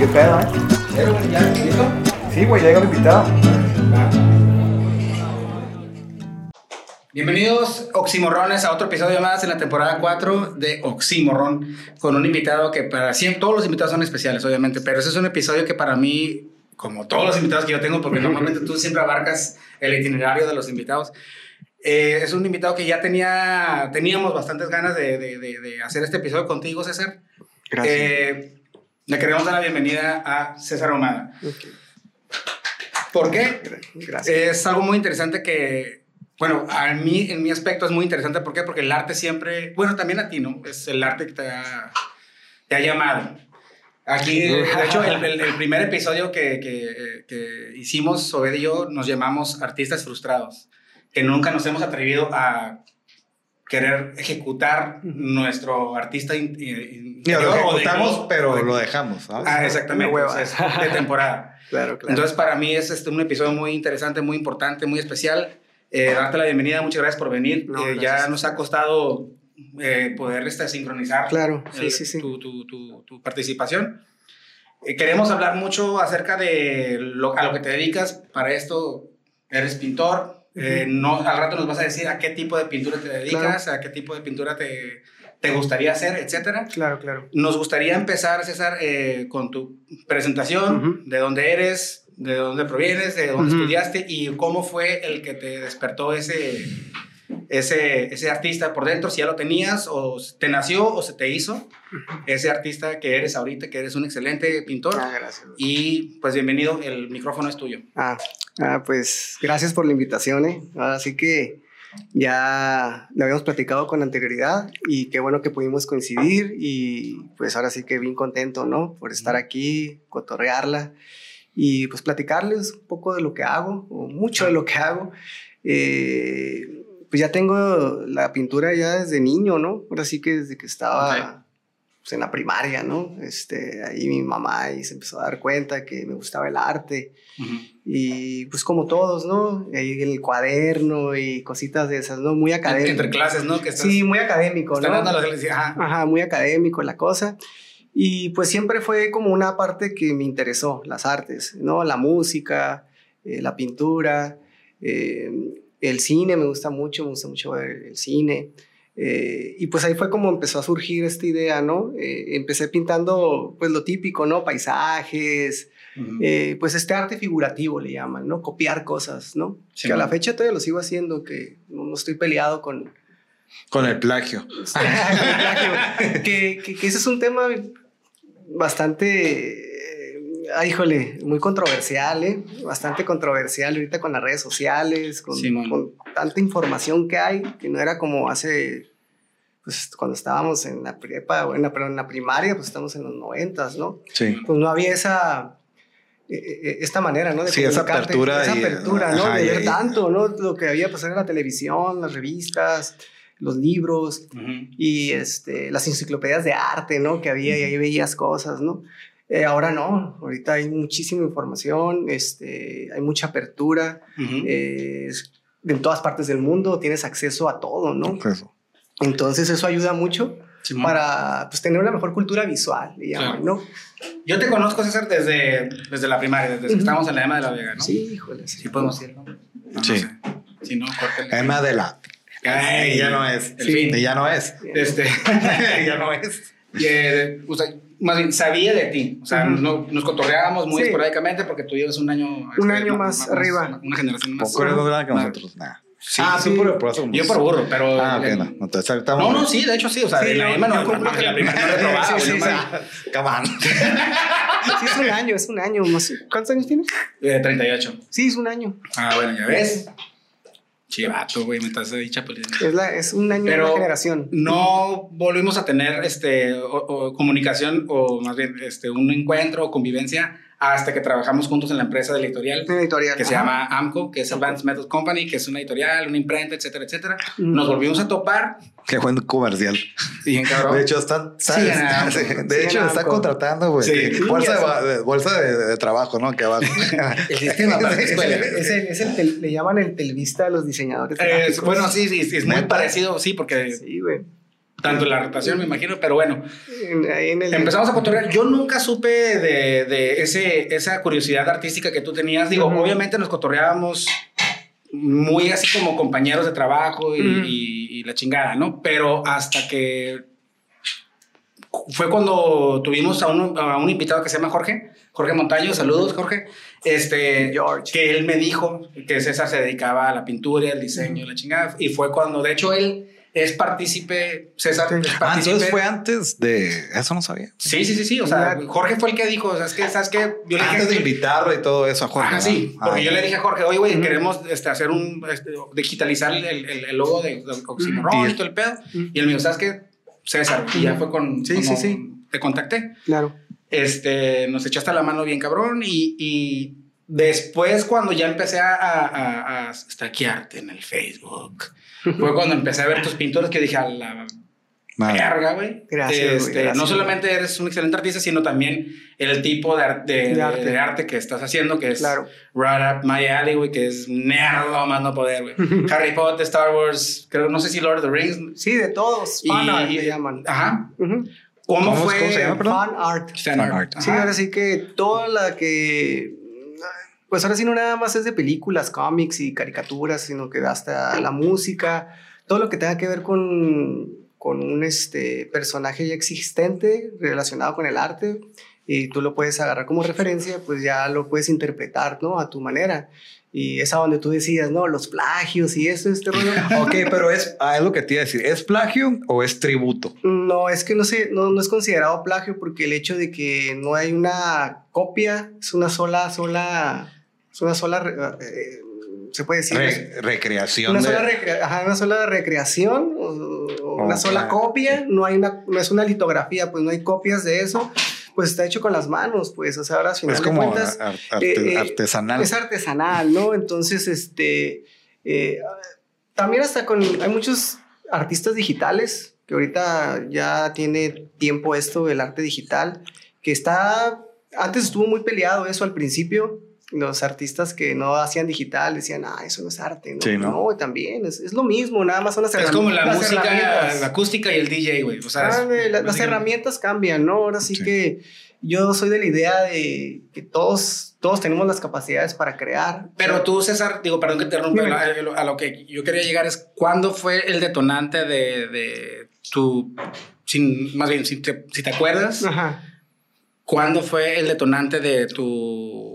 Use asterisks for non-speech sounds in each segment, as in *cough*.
¿Qué pedo, eh? Sí, güey, llega el invitado. Bienvenidos, Oximorrones, a otro episodio más en la temporada 4 de Oximorrón, con un invitado que para siempre, todos los invitados son especiales, obviamente, pero ese es un episodio que para mí, como todos los invitados que yo tengo, porque normalmente tú siempre abarcas el itinerario de los invitados, eh, es un invitado que ya tenía, teníamos bastantes ganas de, de- de- de hacer este episodio contigo, César. Gracias. Eh, le queremos dar la bienvenida a César Ahumada. ¿Por qué? Gracias. Es algo muy interesante que, bueno, a mí, en mi aspecto es muy interesante. ¿Por qué? Porque el arte siempre, bueno, también a ti, ¿no? Es el arte que te ha, te ha llamado. Aquí, de hecho, el, el- el primer episodio que, que- que hicimos, Sobed y yo, nos llamamos Artistas Frustrados, que nunca nos hemos atrevido a querer ejecutar nuestro artista in- in- Mira, lo interior o de- ejecutamos, pero de- lo dejamos, ¿sabes? Ah, exactamente. Una o sea, es de temporada. *laughs* claro, claro. Entonces, para mí es este, un episodio muy interesante, muy importante, muy especial. Eh, darte la bienvenida, muchas gracias por venir. No, Eh, gracias. ya nos ha costado eh, poder este, sincronizar Claro, el- sí, sí, sí. Tu, tu- tu- tu participación. Eh, queremos hablar mucho acerca de lo, a lo que te dedicas. Para esto, eres pintor. Eh, no, al rato nos vas a decir a qué tipo de pintura te dedicas, a qué tipo de pintura te, te gustaría hacer, etcétera. Claro, claro. Nos gustaría empezar, César, eh, con tu presentación, de dónde eres, de dónde provienes, de dónde estudiaste y cómo fue el que te despertó ese, ese, ese artista por dentro, si ya lo tenías o te nació o se te hizo, ese artista que eres ahorita, que eres un excelente pintor. Ah, gracias. Y pues bienvenido, el micrófono es tuyo. Ah, ah, pues gracias por la invitación, ¿eh? Así que ya lo habíamos platicado con anterioridad y qué bueno que pudimos coincidir y pues ahora sí que bien contento, ¿no? Por estar aquí, cotorrearla y pues platicarles un poco de lo que hago o mucho de lo que hago. Eh, pues ya tengo la pintura ya desde niño, ¿no? Ahora sí que desde que estaba pues, en la primaria, ¿no? Este, ahí mi mamá ahí se empezó a dar cuenta que me gustaba el arte y pues como todos, ¿no? Ahí el cuaderno y cositas de esas, ¿no? Muy académico. Entre clases, ¿no? Que estás, Sí, muy académico, ¿no? dando las ajá. Ajá, muy académico la cosa. Y pues siempre fue como una parte que me interesó, las artes, ¿no? La música, eh, la pintura, eh, el cine, me gusta mucho, me gusta mucho ver el cine. Eh, y pues ahí fue como empezó a surgir esta idea, ¿no? Eh, empecé pintando pues lo típico, ¿no? Paisajes, eh, pues este arte figurativo le llaman, ¿no? Copiar cosas, ¿no? Sí, que a la fecha todavía lo sigo haciendo, que no, estoy peleado con... Con el plagio. *laughs* *laughs* que, que, que ese es un tema bastante... ah, híjole, muy controversial, ¿eh? Bastante controversial ahorita con las redes sociales, con, Sí, con tanta información que hay, que no era como hace... Pues cuando estábamos en la prepa, o en la, perdón, en la primaria, pues estamos en los noventas, ¿no? Sí. pues no había esa eh, eh, esta manera, ¿no? De Sí, esa apertura esa y- apertura, ¿no? ajá, de ver tanto, ¿no? Lo que había pasado en la televisión, las revistas, los libros Ujú. y este, las enciclopedias de arte, ¿no? Que había y ahí veías cosas, ¿no? Eh, ahora no, ahorita hay muchísima información, este, hay mucha apertura, Ujú. eh, es- en todas partes del mundo tienes acceso a todo, ¿no? Eso. Entonces eso ayuda mucho Simón. para pues, tener una mejor cultura visual, llaman, Claro. ¿no? Yo te conozco, César, desde, desde la primaria, desde que Ujú. estábamos en la EMA de la Vega, ¿no? Sí, híjole. Sí podemos ir, ¿no? No, Sí. no sé. Si no, córtale. Emma de la. Ay, ya no es. El Sí. fin. Ya no es. Este, *laughs* ya no es. y, eh, o sea, más bien, sabía de ti. O sea, no- nos cotorreábamos muy Sí. esporádicamente porque tú llevas un año... Un este, año más arriba. Una generación más. Poco eres más grande que Más- nosotros. Nah. Sí, ah, sí. por, por eso. Yo por burro, pero... Ah, ok, el- no. Entonces, No, no, sí, de hecho sí. O sea, Sí, la no, EMA no, no, no, la primera no reprobaba, Sí, sí, sí. Come on. *laughs* Sí, es un año, es un año. más- ¿Cuántos años tienes? Eh, 38. Sí, es un año. Ah, bueno, ya ves. Chivato, güey, me estás ahí chapulineando. Es, la, es un año de una generación. no volvimos a tener este, o- o comunicación o más bien este, un encuentro o convivencia hasta que trabajamos juntos en la empresa de editorial que se llama AMCO, que es Advanced Methods Company, que es una editorial, una imprenta, etcétera, etcétera. Mm. Nos volvimos a topar Qué buen comercial. y en cabrón. De hecho, están. Sí, de Sí, hecho, está contratando, güey. Sí. bolsa, de, bolsa de, de trabajo, ¿no? Que abajo. *laughs* el sistema para. *laughs* Es el, es el tel- le llaman el telvista a los diseñadores. Eh, bueno, sí, sí, sí, es muy parecido, sí, porque Sí, güey. Tanto la rotación, me imagino, pero bueno, En- en empezamos a cotorrear. Yo nunca supe de, de ese, esa curiosidad artística que tú tenías. Digo, obviamente nos cotorreábamos muy así como compañeros de trabajo y, Ujú. y- y la chingada, ¿no? Pero hasta que fue cuando tuvimos a un, a un invitado que se llama Jorge, Jorge Montaño, saludos Jorge, este, George. que él me dijo que César se dedicaba a la pintura, al diseño, la chingada, y fue cuando, de hecho, él es partícipe, César Sí. es Ah, entonces fue antes de. Eso no sabía. Sí, sí, sí, sí, o sea. Jorge fue el que dijo, ¿sabes qué? ¿Sabes qué? Yo le Antes de invitarlo y todo eso a Jorge. Ah, ¿no? sí, porque yo le dije a Jorge, oye, güey, queremos este, hacer un, este, digitalizar el, el- el logo de, de Oxymoron y todo el pedo. Y él me dijo, ¿sabes qué? César, y ya fue con... Sí, sí, sí. Te contacté. Claro. Este, nos echaste la mano bien cabrón y, y después cuando ya empecé a, a, a, a stalkearte en el Facebook, fue cuando empecé a ver tus pinturas que dije, a la verga, güey. Gracias, Este, gracias. No solamente eres un excelente artista, sino también el tipo de, ar- de, De arte. de arte que estás haciendo, que es Claro. right up my alley, güey, que es nerdo más no poder, güey. *laughs* Harry Potter, Star Wars, creo, no sé si Lord of the Rings. Sí, de todos. Fan y- art le llaman. Ajá. Ujú. ¿Cómo, ¿Cómo- fue? cómo se llama? Fan art. Fan Fan art. art. Sí, ahora sí que toda la que. Pues ahora sí no nada más es de películas, cómics y caricaturas, sino que hasta la música, todo lo que tenga que ver con, con un este, personaje ya existente relacionado con el arte y tú lo puedes agarrar como referencia, pues ya lo puedes interpretar, ¿no? A tu manera. Y es a donde tú decías, ¿no? Los plagios y eso, este rollo. *laughs* Ok, pero es, ah, es lo que te iba a decir. ¿Es plagio o es tributo? No, es que no, se, no, no es considerado plagio porque el hecho de que no hay una copia, es una sola, sola, es una sola, re- eh, se puede decir, Re- recreación. una de- sola, recrea- ajá, una sola recreación o, o una Ok. sola copia, no hay una, no es una litografía, pues no hay copias de eso, pues está hecho con las manos, pues, o sea, ahora al final es de como cuentas, ar- arte- eh, eh, artesanal. es artesanal, ¿no? Entonces, este, eh, también hasta con, hay muchos artistas digitales, que ahorita ya tiene tiempo esto, el arte digital, que está, antes estuvo muy peleado eso al principio, los artistas que no hacían digital decían, ah, eso no es arte, ¿no? Sí, ¿no? también, es, es lo mismo, nada más son las Es como la las música, herramientas. la acústica y el DJ, güey. O sea, Ah, la- las herramientas cambian, ¿no? Ahora sí, Sí. que yo soy de la idea de que todos, todos tenemos las capacidades para crear. Pero tú, César, digo, perdón que te interrumpa, Dime. a, lo- a lo que yo quería llegar es, ¿cuándo fue el detonante de, de tu, sin, más bien, si te, si te acuerdas, Ajá. ¿cuándo fue el detonante de tu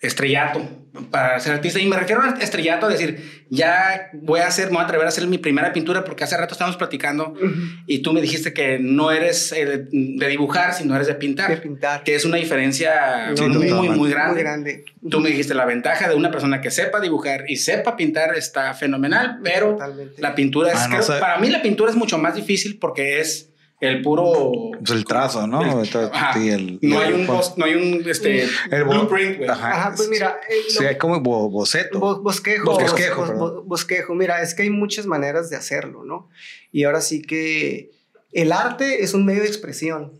estrellato para ser artista? Y me refiero a estrellato, a decir, ya voy a hacer, me voy a atrever a hacer mi primera pintura porque hace rato estábamos platicando Ujú. y tú me dijiste que no eres eh, de, dibujar, sino eres de pintar. De pintar. que es una diferencia Sí, muy, muy, muy grande. Muy grande. Tú me dijiste la ventaja de una persona que sepa dibujar y sepa pintar está fenomenal, pero Totalmente. la pintura es, Ah, no creo- para mí la pintura es mucho más difícil porque es el puro... Pues el trazo, ¿no? El- Entonces, ajá. sí, el- no, el- hay un bos- no hay un este, El blueprint, güey. Ajá. Ajá, pues mira, eh, Sí, hay como bo- boceto. Bo- bosquejo. Bosquejo, bos- perdón. bos- bosquejo. Mira, es que hay muchas maneras de hacerlo, ¿no? Y ahora sí que el arte es un medio de expresión.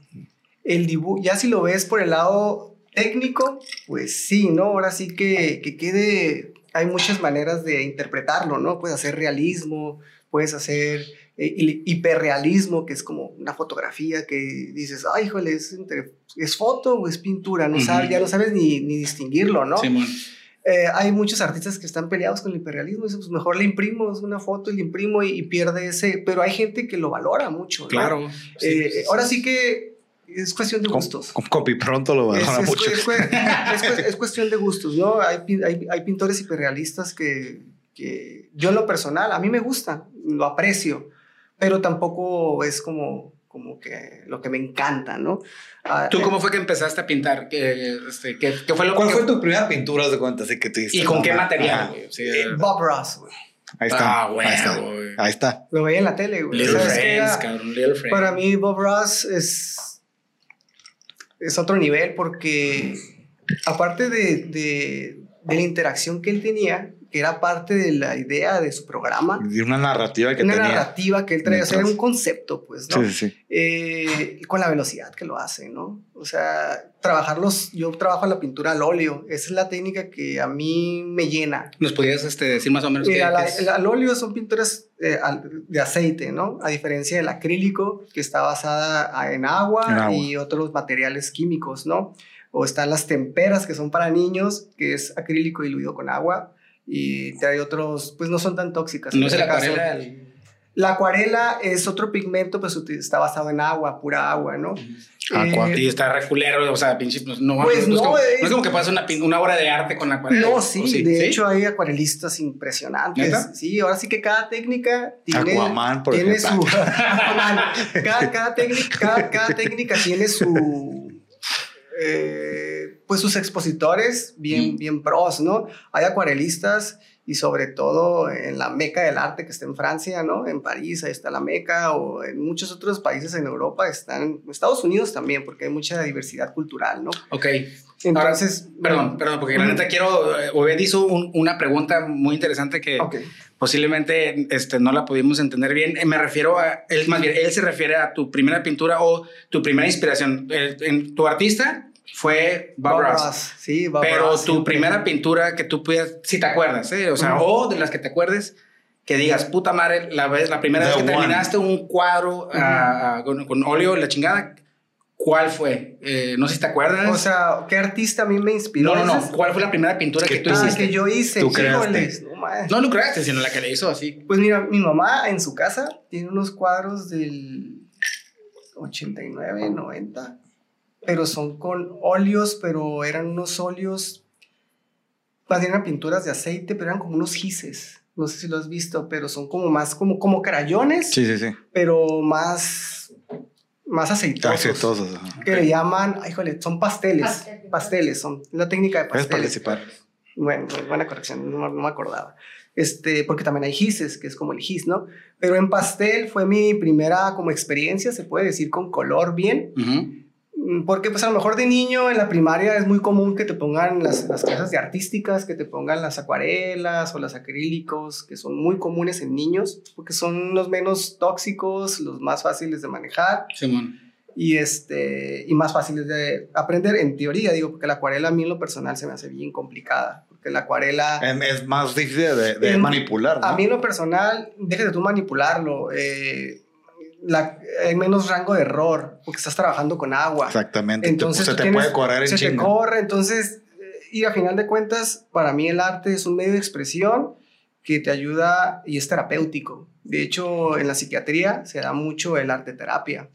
El dibujo, ya si lo ves por el lado técnico, pues sí, ¿no? Ahora sí que, que quede, hay muchas maneras de interpretarlo, ¿no? Puedes hacer realismo, puedes hacer eh, hi- hiperrealismo, que es como una fotografía que dices, ay, híjole, es, entre- es foto o es pintura, no Ujú. sabes, ya no sabes ni, ni distinguirlo, ¿no? Simón. Eh, hay muchos artistas que están peleados con el hiperrealismo. Dicen, pues mejor le imprimo es una foto y le imprimo y, y pierde ese. Pero hay gente que lo valora mucho. ¿no? Claro. Sí, Eh, sí, ahora sí que es cuestión de gustos. con copy pronto lo valora es- mucho. es *laughs* es es cuestión de gustos, ¿no? Hay, hay, hay pintores hiperrealistas que, que yo en lo personal, a mí me gusta, lo aprecio, pero tampoco es como, como que lo que me encanta, ¿no? Ah, ¿Tú eh, cómo fue que empezaste a pintar? ¿Qué, este, qué, qué fue lo ¿Cuál que- fue tu primera pintura de cuenta? Así que tú ¿Y con no, qué ma- material, eh, Bob Ross, güey. Ahí está. Ah, güey, ahí está. güey. Ahí está. Lo veía en la tele, güey. Little ¿Sabes qué Friends, era? cabrón, Little Friends. Para mí Bob Ross es, es otro nivel porque aparte de, de- de la interacción que él tenía que era parte de la idea de su programa. Y una narrativa que una tenía. narrativa que él traía, o sea, era un concepto, pues, ¿no? Sí, sí. Eh, con la velocidad que lo hace, ¿no? O sea, trabajarlos, yo trabajo la pintura al óleo, esa es la técnica que a mí me llena. ¿Nos podías este, decir más o menos Mira, la- qué es? el- al óleo son pinturas eh, al- de aceite, ¿no? A diferencia del acrílico, que está basada a- en agua, En agua. y otros materiales químicos, ¿no? O están las temperas, que son para niños, que es acrílico diluido con agua, y te hay otros, pues no son tan tóxicas. No es el este acuarela. el- La acuarela es otro pigmento, pues está basado en agua, pura agua, ¿no? Aqua. Eh, Y está reculero, o sea, pinche, pues, no, Pues no, es no, como, es- no es como que pasa una, una obra de arte con la acuarela. No, ¿o sí, de hecho hay acuarelistas impresionantes. ¿Neta? Sí, ahora sí que cada técnica tiene, Aquaman, por tiene ejemplo. su *laughs* Aquaman. cada, cada técnica, cada, cada técnica tiene su eh, pues sus expositores bien, bien pros, ¿no? Hay acuarelistas y sobre todo en la meca del arte que está en Francia, ¿no? En París ahí está la meca o en muchos otros países en Europa están, en Estados Unidos también porque hay mucha diversidad cultural, ¿no? Ok. Entonces, Perdón, perdón, porque la neta quiero. eh, Obed hizo un- una pregunta muy interesante que posiblemente este, no la pudimos entender bien. Eh, Me refiero a. Él, más bien, él se refiere a tu primera pintura o tu primera inspiración. El- en- tu artista fue Bob, Bob Ross. Ross, sí, Bob Pero Ross, tu siempre. primera pintura que tú pudieras, si te acuerdas, ¿eh? o sea, Ujú. o de las que te acuerdes, que digas, puta madre, la, vez, la primera The vez que one. terminaste un cuadro ah, ah, con, con óleo, la chingada, ¿cuál fue? Eh, no sé si te acuerdas. O sea, ¿qué artista a mí me inspiró? no, no, no. ¿Cuál fue la primera pintura que, Que tú Ah, hiciste? que yo hice. Tú creaste. No. No lo creaste, sino la que le hizo así. Pues mira, mi mamá en su casa tiene unos cuadros del 89, 90, pero son con óleos, pero eran unos óleos, más bien eran pinturas de aceite, pero eran como unos gises. No sé si lo has visto, pero son como más como, como crayones, Sí, sí, sí. pero más, más aceitosos. Aceitosos. ajá. Que le llaman, ay, híjole, son pasteles. Pastel. Pasteles, son la técnica de Puedes pasteles. participar. Bueno, buena corrección, no, no me acordaba. Este, porque también hay gises, que es como el gis, ¿no? Pero en pastel fue mi primera como experiencia, se puede decir, con color bien. Ujú. Mm, Porque pues a lo mejor de niño en la primaria es muy común que te pongan las, las clases de artísticas, que te pongan las acuarelas o los acrílicos, que son muy comunes en niños, porque son los menos tóxicos, los más fáciles de manejar Simón. y, este, y más fáciles de aprender en teoría, digo, porque la acuarela a mí en lo personal se me hace bien complicada, porque la acuarela... Es más difícil de, de En- manipular, ¿no? A mí en lo personal, déjate tú manipularlo. eh, la- hay menos rango de error porque estás trabajando con agua. Exactamente. Entonces se te tienes- puede correr en Se te corre, entonces, eh, y a final de cuentas, para mí el arte es un medio de expresión que te ayuda y es terapéutico. De hecho, en la psiquiatría se da mucho el arte terapia.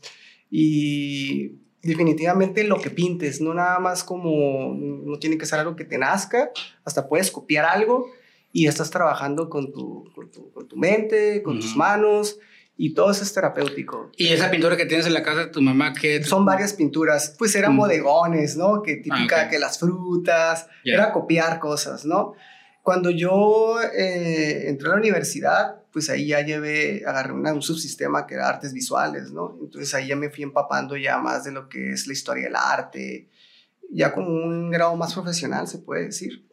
Y definitivamente lo que pintes, no nada más como, no tiene que ser algo que te nazca, hasta puedes copiar algo y estás trabajando con tu, con tu, con tu mente, con tus manos, y todo eso es terapéutico. Y esa pintura que tienes en la casa de tu mamá, que Son varias pinturas, pues eran Mm. bodegones, ¿no? Que típica ok. que las frutas, Ya. era copiar cosas, ¿no? Cuando yo eh, entré a la universidad, pues ahí ya llevé, agarré una- un subsistema que era artes visuales, ¿no? Entonces ahí ya me fui empapando ya más de lo que es la historia del arte, ya como un grado más profesional, se puede decir.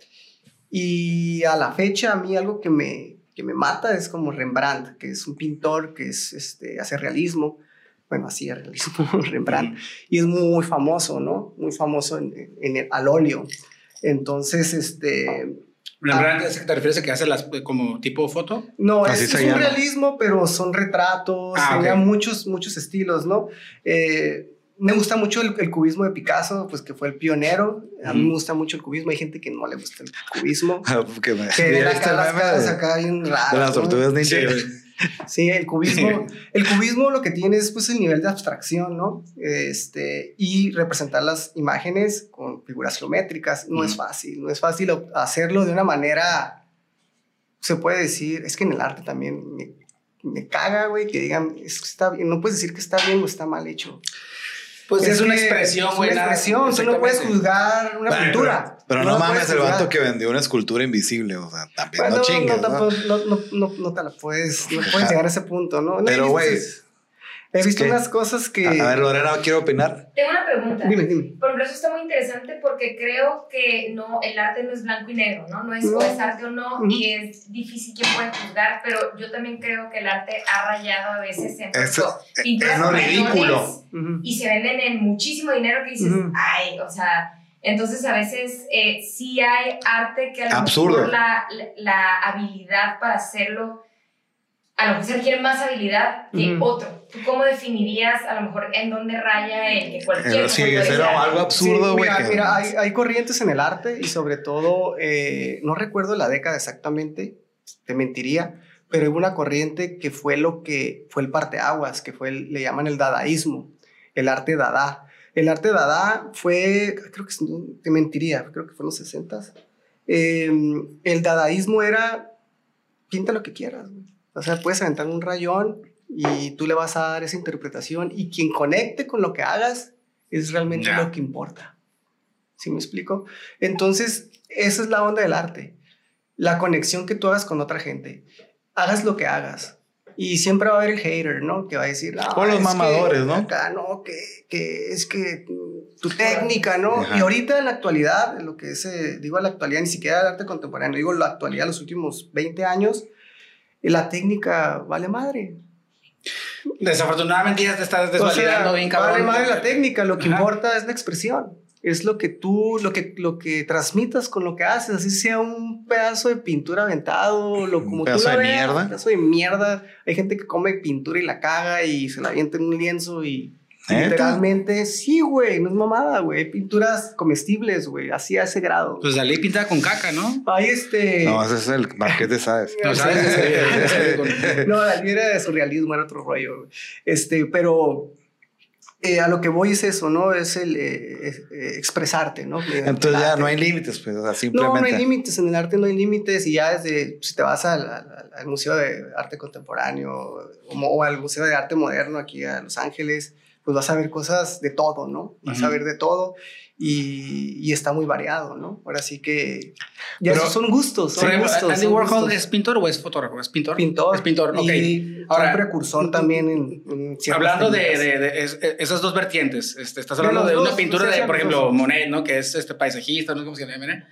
Y a la fecha, a mí algo que me, que me mata es como Rembrandt, que es un pintor que es, este, hace realismo. Bueno, hacía realismo, *laughs* Rembrandt. Y es muy famoso, ¿no? Muy famoso en, en el, al óleo. Entonces, este... Rembrandt, ¿es ¿te refieres a que hace las como tipo foto? No, Así es, es un realismo, pero son retratos, Ah, tenía muchos, muchos estilos, ¿no? Eh, me gusta mucho el, el cubismo de Picasso, pues que fue el pionero. A mí me gusta mucho el cubismo. Hay gente que no le gusta el cubismo. *laughs* que me, Que ve ¿Ya la viste cara, el las de, acá bien de raras. las ¿no? tortugas ninja? *laughs* Sí, el cubismo, el cubismo lo que tiene es pues el nivel de abstracción, ¿no? Este, y representar las imágenes con figuras geométricas no es fácil, no es fácil hacerlo de una manera, se puede decir, es que en el arte también me, me caga, güey, que digan, es que está bien, no puedes decir que está bien o está mal hecho. Pues es, una expresión, Es güey. una nada- expresión, tú no puedes juzgar una Bueno, pintura. Pero No mames el vato que vendió una escultura invisible. O sea, también Bueno, no no, ¿no? tampoco- no, no, no, no te la puedes, no puedes llegar a ese punto, ¿no? No, Pero, güey, He visto unas cosas que... A a ver, Lorena, quiero opinar. Tengo una pregunta. Dime, dime. Por ejemplo, eso está muy interesante porque creo que no, el arte no es blanco y negro, ¿no? No es No. o es arte o no y es difícil que pueda juzgar, pero yo también creo que el arte ha rayado a veces en Eso- pinturas es lo mayores ridículo. Y se venden en muchísimo dinero que dices, ay, o sea, entonces a veces eh, sí hay arte que a lo Absurdo. mejor la, la, la habilidad para hacerlo, a lo mejor se requiere más habilidad que otro. ¿Tú cómo definirías a lo mejor en dónde raya el que cualquier Pero sí, eso era algo absurdo, Sí, mira, mira, hay, hay corrientes en el arte y sobre todo, eh, no recuerdo la década exactamente, te mentiría, pero hubo una corriente que fue lo que fue el parteaguas, que fue el- le llaman el dadaísmo, el arte dada. El arte dada fue, creo que te mentiría, creo que fue en los 60 el dadaísmo era pinta lo que quieras. güey. O sea, puedes aventar un rayón y tú le vas a dar esa interpretación y quien conecte con lo que hagas es realmente Ya. lo que importa. ¿Sí me explico? Entonces, esa es la onda del arte. La conexión que tú hagas con otra gente. Hagas lo que hagas. Y siempre va a haber el hater, ¿no? Que va a decir, "No, O los es que mamadores, ¿no? Acá, no, que, que es que tu técnica, ¿no? Ajá. Y ahorita en la actualidad, lo que es, eh, digo la actualidad, ni siquiera el arte contemporáneo, digo la actualidad, los últimos 20 años, la técnica vale madre. Desafortunadamente ya te estás O desvalidando sea, bien, cabrón. Vale madre la técnica, lo que Ajá. importa es la expresión. Es lo que tú, lo que, lo que transmitas con lo que haces, así sea un pedazo de pintura aventado, lo Un como pedazo tú la de veas, mierda. Un pedazo de mierda. Hay gente que come pintura y la caga y se la avienta en un lienzo y ¿Neta? literalmente, sí, güey, no es mamada, güey. Hay Pinturas comestibles, güey, así a ese grado. Pues Dalí pintada con caca, ¿no? Hay este... No, ese es el Marqués Sáez. *laughs* No, ¿sabes? *laughs* No, la mía era de surrealismo, era otro rollo. güey. Este, pero eh, a lo que voy es eso, ¿no? Es el eh, es, eh, expresarte, ¿no? Mediante Entonces ya no hay límites, pues, o sea, No, simplemente. no hay límites, en el arte no hay límites y ya desde, si te vas al, al- al Museo de Arte Contemporáneo o al Museo de Arte Moderno aquí a Los Ángeles, pues vas a ver cosas de todo, ¿no? Vas a Ujú. ver de todo y, y está muy variado, ¿no? Ahora sí que ya Pero- esos son gustos, son ejemplo, gustos. ¿Andy son Warhol gustos. es pintor o es fotógrafo? ¿Es pintor? pintor. Es pintor, ok. Y Ahora, un precursor también en, en Hablando de, de- de es- esas dos vertientes, este, estás De hablando los de, una dos, pintura de, por ejemplo, dos. Monet, ¿no? Que es este paisajista, no sé cómo se llama, ¿eh?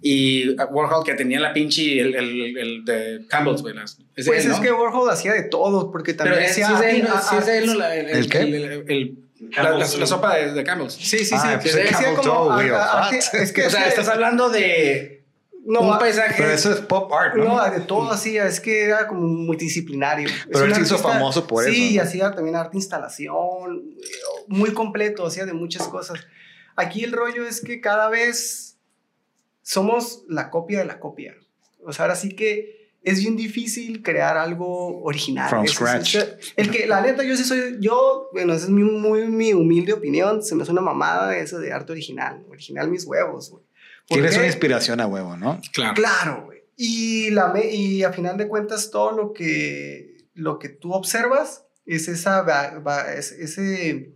Y Warhol que tenía la pinche, el, el, el de Campbell's, güey. de Pues él, es ¿no? que Warhol hacía de todo, porque Pero también es, sí hacía... es de él, ¿no? ah, Sí es de él, ah, ¿no? La- el, ¿El qué? el- el- el- la, la- la sopa de, de Campbell's. Sí, sí, sí. Ah, pues, Camel como- ah, ah, what? Es que o sea, es estás hablando de no, un ah, paisaje. Pero eso es pop art, ¿no? No, de todo hacía, es que era como multidisciplinario. Pero Es él se hizo famoso por sí, eso, Sí, ¿no? hacía también arte instalación, eh, muy completo, hacía de muchas cosas. Aquí el rollo es que cada vez somos la copia de la copia. O sea, ahora sí que es bien difícil crear algo original. From Es- scratch. es- el que, la neta, yo sí soy, yo, bueno, esa es mi, muy, mi humilde opinión, se me hace una mamada eso de arte original. Original mis huevos, güey. ¿Por Tienes una inspiración a huevo, ¿no? Claro. Claro, güey. Y, la me- y a final de cuentas, todo lo que, lo que tú observas es esa, va- va- es- ese,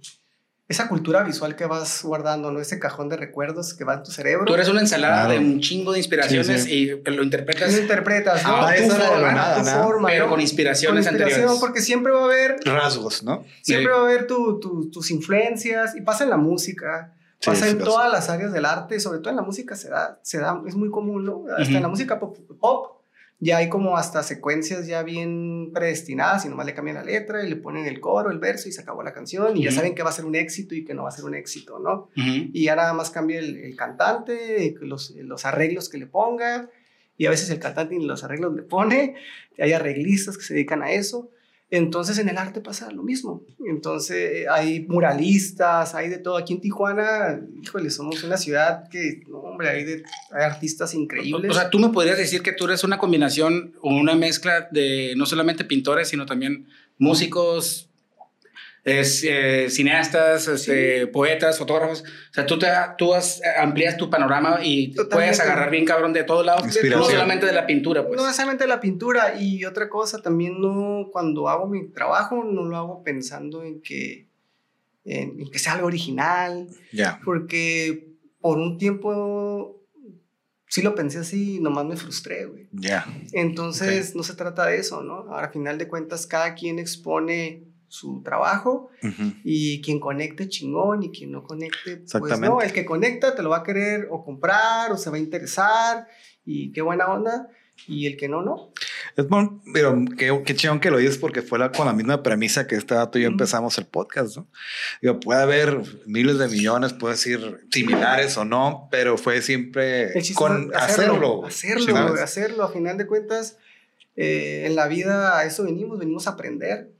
esa cultura visual que vas guardando, ¿no? Ese cajón de recuerdos que va en tu cerebro. Tú eres una ensalada Claro. de un chingo de inspiraciones Sí, y lo interpretas, Lo interpretas, ¿no? Ah, tu forma, la nada, tu ¿no? forma, pero ¿no? con Con inspiraciones inspiración, anteriores. porque siempre va a haber, Rasgos, ¿no? siempre Sí. va a haber tu- tu- tus influencias y pasa en la música. Pasa sí en todas las áreas del arte, sobre todo en la música se da, se da es muy común, ¿no? Hasta en la música pop, pop ya hay como hasta secuencias ya bien predestinadas y nomás le cambian la letra y le ponen el coro, el verso y se acabó la canción y ya saben que va a ser un éxito y que no va a ser un éxito, ¿no? Y ya nada más cambia el, el cantante, los, los arreglos que le ponga y a veces el cantante ni los arreglos le pone, hay arreglistas que se dedican a eso. Entonces en el arte pasa lo mismo. Entonces hay muralistas, hay de todo. Aquí en Tijuana, híjole, somos una ciudad que, no, hombre, hay, de, hay artistas increíbles. O sea, tú me podrías decir que tú eres una combinación o una mezcla de no solamente pintores, sino también músicos, es, eh, cineastas, este, poetas, fotógrafos. O sea, tú, te, tú has- amplías tu panorama y Totalmente. puedes agarrar bien cabrón de todos lados, no solamente de la pintura, pues. No necesariamente la pintura y otra cosa, también no, cuando hago mi trabajo, no lo hago pensando en que, en, en que sea algo original, Ya. porque por un tiempo sí lo pensé así y nomás me frustré, güey. Ya. Entonces no se trata de eso, ¿no? Ahora, a final de cuentas, cada quien expone su trabajo y quien conecte chingón y quien no conecte, pues no, el que conecta te lo va a querer o comprar o se va a interesar y qué buena onda y el que no, no. Es bon- pero qué, qué chingón que lo dices porque fue la- con la misma premisa que este dato y yo empezamos el podcast, ¿no? Digo, puede haber miles de millones, puede ser similares o no, pero fue siempre con hacerlo. Hacerlo, hacerlo. A final de cuentas, eh, en la vida a eso venimos, venimos a aprender.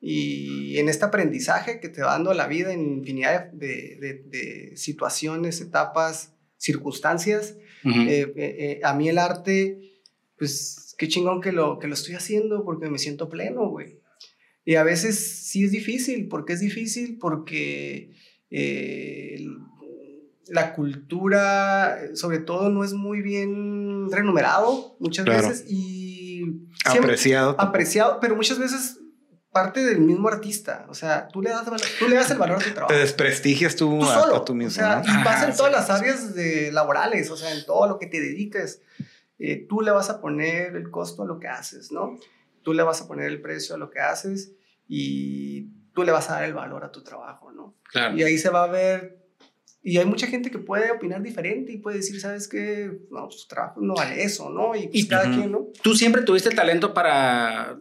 Y en este aprendizaje que te va dando la vida en infinidad de, de- de situaciones, etapas, circunstancias, Ujú. eh, eh, eh, a mí el arte, pues qué chingón que lo, que lo estoy haciendo porque me siento pleno, güey. Y a veces sí es difícil. ¿Por qué es difícil? Porque eh, la cultura, sobre todo, no es muy bien renumerado muchas Claro. veces y siempre- Apreciado. apreciado, pero muchas veces parte del mismo artista. O sea, tú le das, tú le das el valor a tu trabajo Te desprestigias tú, tú a, solo. a tú mismo. o sea, ¿no? y pasa en *laughs* todas las áreas de laborales, o sea, en todo lo que te dediques. eh, tú le vas a poner el costo a lo que haces, ¿no? Tú le vas a poner el precio a lo que haces y tú le vas a dar el valor a tu trabajo, ¿no? Claro. Y ahí se va a ver. Y hay mucha gente que puede opinar diferente y puede decir, ¿sabes qué? No, pues tu trabajo no vale eso, ¿no? Y, pues Y- cada Ujú. quien, ¿no? ¿Tú siempre tuviste talento para,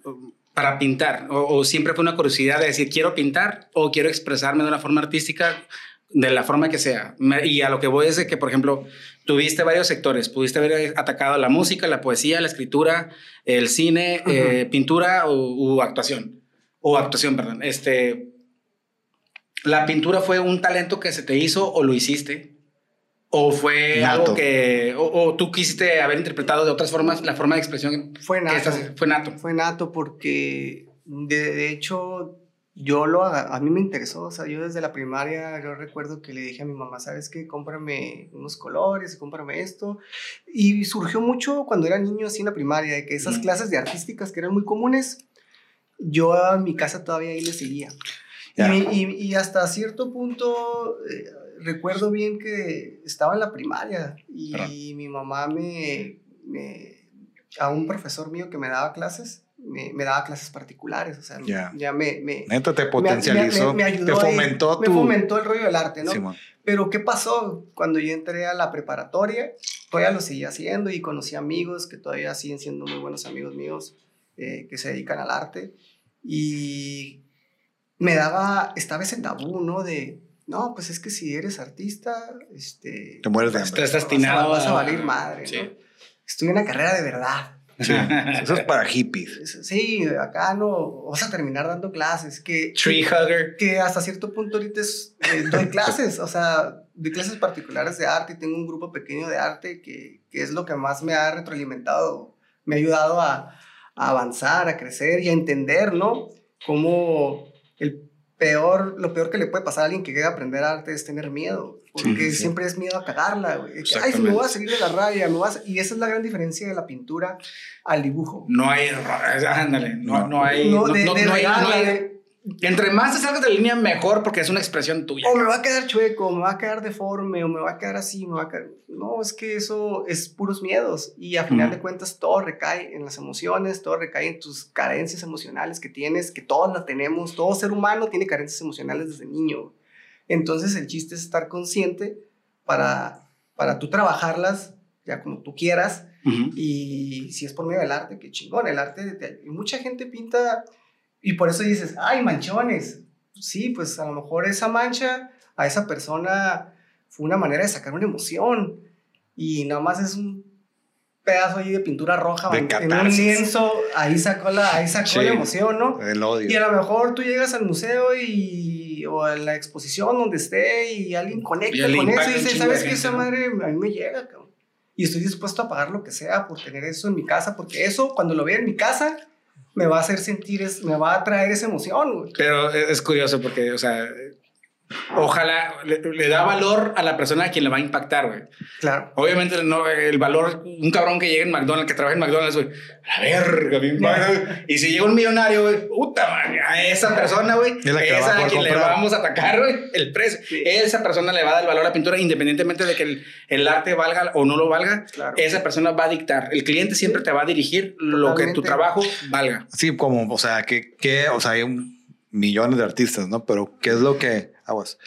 para pintar? O, o siempre fue una curiosidad de decir, quiero pintar o quiero expresarme de una forma artística, de la forma que sea? Y a lo que voy es de que, por ejemplo, tuviste varios sectores. Pudiste haber atacado la música, la poesía, la escritura, el cine, eh, pintura o u actuación. O actuación, perdón. Este, ¿La pintura fue un talento que se te hizo o lo hiciste? ¿O fue Nato. algo que... O, o tú quisiste haber interpretado de otras formas la forma de expresión Fue que nato. estás- fue nato. Fue nato porque de, de hecho yo lo a, a mí me interesó, o sea, yo desde la primaria yo recuerdo que le dije a mi mamá, ¿sabes qué? Cómprame unos colores, cómprame esto. Y surgió mucho cuando era niño así en la primaria, de que esas Mm. clases de artísticas que eran muy comunes, yo a mi casa todavía ahí le seguía. Y hasta cierto punto eh, recuerdo bien que estaba en la primaria y mi mamá me, me- a un profesor mío que me daba clases, me, me daba clases particulares, o sea, Ya. ya me, me, Neta te me- potencializó, me- me ayudó te ahí, fomentó me tu... fomentó el rollo del arte, ¿no? Simón. Pero ¿qué pasó cuando yo entré a la preparatoria? Todavía lo seguía haciendo y conocí amigos que todavía siguen siendo muy buenos amigos míos eh, que se dedican al arte. Y me daba, estaba ese tabú, ¿no? De, no, pues es que si eres artista, este... Te mueres de Estás hambre. vas a- destinado Vas a a- valer madre, Sí. ¿no? Estudié una carrera de verdad. Sí, *laughs* Eso es para hippies. Es- Sí, acá no vas a terminar dando clases. Que, Tree hugger. que hasta cierto punto ahorita es, eh, doy *laughs* clases, o sea, doy clases particulares de arte y tengo un grupo pequeño de arte que, que es lo que más me ha retroalimentado, me ha ayudado a, a avanzar, a crecer y a entender, ¿no? Cómo el peor, lo peor que le puede pasar a alguien que quiera aprender arte es tener miedo, porque Sí, sí. siempre es miedo a cagarla, güey. Ay, me voy a salir de la raya, me vas y esa es la gran diferencia de la pintura al dibujo. No hay error. Ándale. No, No. no hay. No, no- de, no- de no hay- regarla, no hay- de- Entre más te salgas de la línea, mejor porque es una expresión tuya. o me va a quedar chueco, me va a quedar deforme, o me va a quedar así, me va a quedar... No, es que eso es puros miedos y a final de cuentas todo recae en las emociones, todo recae en tus carencias emocionales que tienes, que todos las tenemos, todo ser humano tiene carencias emocionales desde niño. Entonces el chiste es estar consciente para, para tú trabajarlas ya como tú quieras y si es por medio del arte, qué chingón, el arte, te- y mucha gente pinta y por eso dices, ay, manchones. Sí, pues a lo mejor esa mancha a esa persona fue una manera de sacar una emoción y nada más es un pedazo ahí de pintura roja De en un lienzo, ahí sacó la, ahí sacó Sí. la emoción, ¿no? El odio. Y a lo mejor tú llegas al museo y, o a la exposición donde esté y alguien conecta Y con eso y dice, ¿sabes qué? Esa madre a mí me llega, cabrón. Y estoy dispuesto a pagar lo que sea por tener eso en mi casa, porque eso, cuando lo vea en mi casa, me va a hacer sentir, es, me va a traer esa emoción, güey. Pero es curioso porque, o sea, ojalá le, le da valor a la persona a quien le va a impactar, güey. Claro. Obviamente, no, el valor, un cabrón que llegue en McDonald's, que trabaja en McDonald's, güey, a la verga, me impacta. Y si llega un millonario, güey, puta madre, a esa persona, güey, Es va a a quien le comprar. vamos a atacar, güey, el precio. Esa persona le va a dar el valor a la pintura, independientemente de que el, el arte valga o no lo valga. Claro. Esa persona va a dictar. El cliente siempre te va a dirigir lo que tu Totalmente. trabajo valga. Sí, como, o sea, que, que o sea, hay un- millones de artistas, ¿no? Pero ¿qué es lo que, aguas,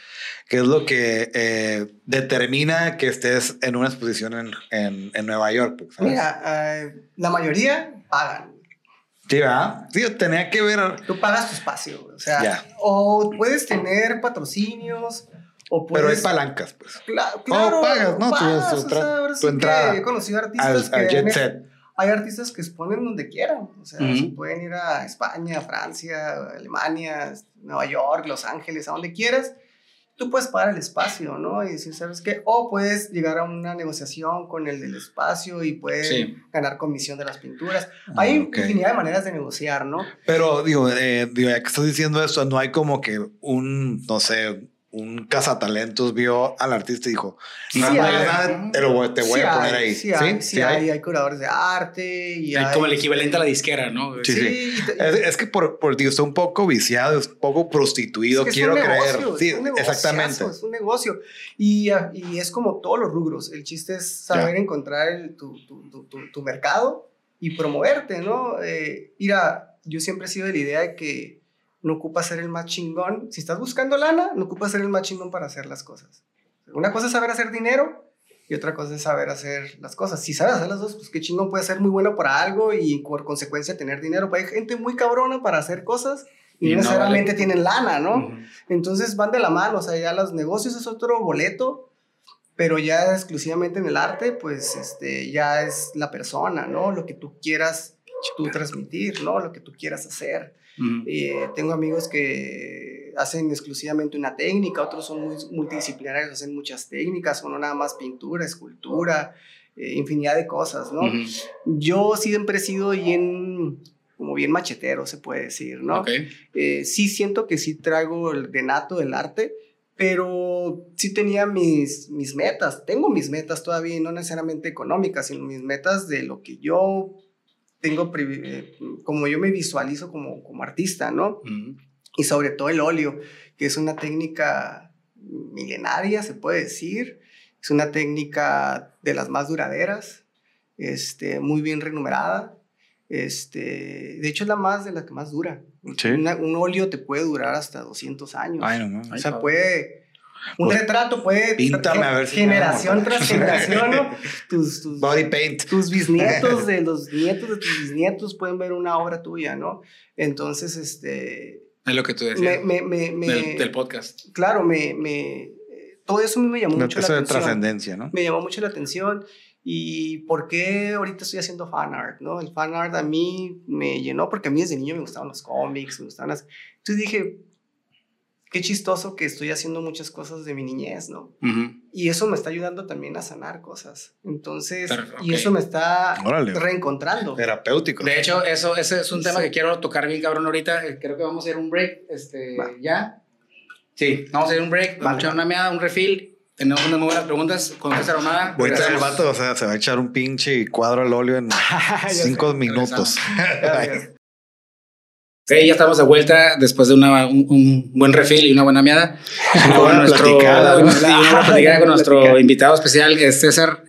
qué es lo que eh, determina que estés en una exposición en, en, en Nueva York? ¿sabes? Mira, eh, la mayoría pagan. Sí, ¿verdad? Sí, tenía que ver. Tú pagas tu espacio, o sea, o puedes tener patrocinios, o Pero hay puedes... palancas, pues. Cla- claro, pagas, ¿no? Tu- pagas, tu o sea, tu sí que entrada He conocido Al, artistas que al jet set. Hay artistas que exponen donde quieran. O sea, Ujú. se pueden ir a España, Francia, Alemania, Nueva York, Los Ángeles, a donde quieras. Tú puedes pagar el espacio, ¿no? Y decir, ¿sabes qué? O puedes llegar a una negociación con el del espacio y puedes Sí. ganar comisión de las pinturas. Hay Ah, Ok. infinidad de maneras de negociar, ¿no? Pero digo, eh, digo, ya que estás diciendo eso, no hay como que un, no sé, un cazatalentos vio al artista y dijo, no, Sí no hay. te, lo te voy Sí a poner hay, ahí. Sí, hay, sí hay, hay curadores de arte y Hay hay... como el equivalente a la disquera, ¿no? Sí, sí. Es, es que por, por digo, está un poco viciado, es un poco prostituido, Es que es quiero un creer. negocio, sí, es un exactamente. Es un negocio. Y, y es como todos los rubros. El chiste es saber encontrar el- tu, tu, tu, tu- tu mercado y promoverte, ¿no? Eh, mira, yo siempre he sido de la idea de que no ocupa ser el más chingón. Si estás buscando lana, no ocupa ser el más chingón para hacer las cosas. Una cosa es saber hacer dinero y otra cosa es saber hacer las cosas. Si sabes hacer las dos, pues qué chingón puede ser muy bueno para algo y por consecuencia tener dinero. Pero hay gente muy cabrona para hacer cosas y, Y no necesariamente vale. tienen lana, ¿no? Entonces van de la mano, o sea, ya los negocios es otro boleto, pero ya exclusivamente en el arte, pues este, ya es la persona, ¿no? Lo que tú quieras tú transmitir, ¿no? Lo que tú quieras hacer. Ujú. Eh, tengo amigos que hacen exclusivamente una técnica, otros son muy multidisciplinarios, hacen muchas técnicas, o no nada más pintura, escultura, eh, infinidad de cosas, ¿no? Ujú. Yo siempre he sido bien, como bien machetero, se puede decir, ¿no? Ok. Eh, sí siento que sí traigo el de nato del arte, pero sí tenía mis, mis metas. Tengo mis metas todavía, no necesariamente económicas, sino mis metas de lo que yo tengo, eh, como yo me visualizo como, como artista, ¿no? Y sobre todo el óleo, que es una técnica milenaria, se puede decir. Es una técnica de las más duraderas, este, muy bien renumerada. Este, de hecho, es la más de las que más dura. Sí. Una- un óleo te puede durar hasta 200 años. Ay, no, no. o sea, Ay, puede... Un Pues, retrato puede... píntame a ver si Generación amo. tras generación, ¿no? *laughs* Tus, tus, Body paint. tus bisnietos de *laughs* los nietos de tus bisnietos pueden ver una obra tuya, ¿no? Entonces, este... Es lo que tú decías. me, me, me- del, del podcast. claro, me, me, todo eso a mí me llamó No, mucho la eso de atención. trascendencia, ¿no? Me llamó mucho la atención y por qué ahorita estoy haciendo fan art, ¿no? El fan art a mí me llenó porque a mí desde niño me gustaban los cómics, me gustaban las... Entonces dije, qué chistoso que estoy haciendo muchas cosas de mi niñez, ¿no? Ujú. Y eso me está ayudando también a sanar cosas. Entonces, Pero, y eso me está Órale. reencontrando. Terapéutico. De hecho, eso, ese es un tema que quiero tocar bien cabrón ahorita. Eh, Creo que vamos a ir a un break. Este, Va. ¿Ya? Sí, vamos a ir a un break. Vamos a echar una meada, un refill. Tenemos unas muy buenas preguntas con César Armada. Ahorita el vato, o sea, se va a echar un pinche cuadro al óleo en *laughs* cinco minutos. *laughs* Ya, ya. Ok, ya estamos de vuelta después de una, un, un buen refill y una buena meada. *laughs* Una buena nuestro- platicada, ¿no? sí, una buena *laughs* platicada con nuestro Platicada. invitado especial, que es César.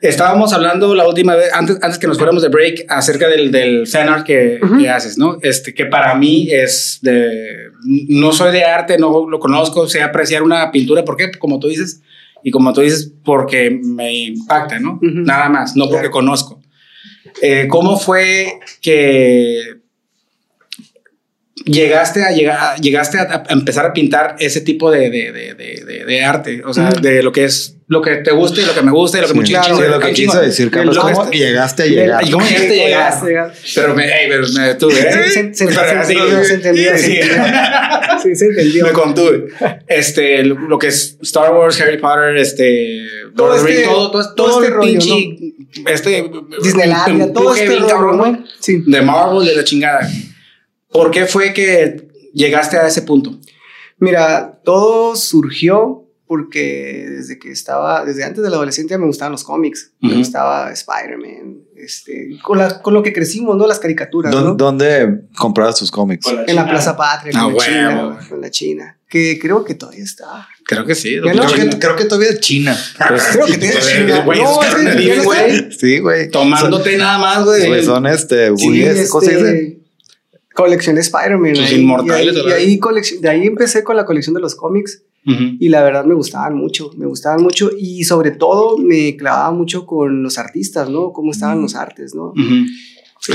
Estábamos hablando la última vez, antes, antes que nos fuéramos de break, acerca del, del fan art que, Ujú. que haces, ¿no? Este, que para mí es de. No soy de arte, no lo conozco, sé apreciar una pintura. ¿Por qué? Como tú dices, y como tú dices, porque me impacta, ¿no? Ujú. Nada más, no porque Claro. conozco. Eh, ¿Cómo fue que llegaste a llegar llegaste a, a empezar a pintar ese tipo de, de, de, de, de- de arte o sea Ujú. de lo que es lo que te gusta y lo que me gusta y lo que Sí, me claro, sí, lo que quiso decir, Carlos. Lo ¿Cómo llegaste a llegar? ¿Y cómo llegaste a llegar? Pero me, ey, pero me detuve ¿eh? se- se- Pero se entendió, se entendió, sí. Sí, se entendió. me contuve este lo lo que es Star Wars Harry Potter este Todo este- Rings, todo, todo, todo todo este rollo, pinche este Disneylandia, todo este rollo, ¿no? de Marvel de la chingada ¿por qué fue que llegaste a ese punto? Mira, todo surgió porque desde que estaba, desde antes de la adolescencia me gustaban los cómics, me Ujú. gustaba Spider-Man, este, con, la- con lo que crecimos, ¿no? Las caricaturas, ¿Dó- ¿no? ¿Dónde comprabas tus cómics? En la Plaza Patria, Ah, con, la China, con la China, que creo que todavía está. Creo que sí. No, Creo que- creo que todavía es China. Pues, Creo que tiene Güey, China. güey, No, es es güey, Sí, güey. tomándote nada más, güey. Son, güey, son este, Sí, ¿cómo se este, dice? Coleccioné Spider-Man. Sus ahí, inmortales, y ahí- y ahí colec- de ahí empecé con la colección de los cómics. Ujú. Y la verdad me gustaban mucho, me gustaban mucho y sobre todo me clavaba mucho con los artistas, ¿no? Cómo estaban Mm. los artes, ¿no? Ujú.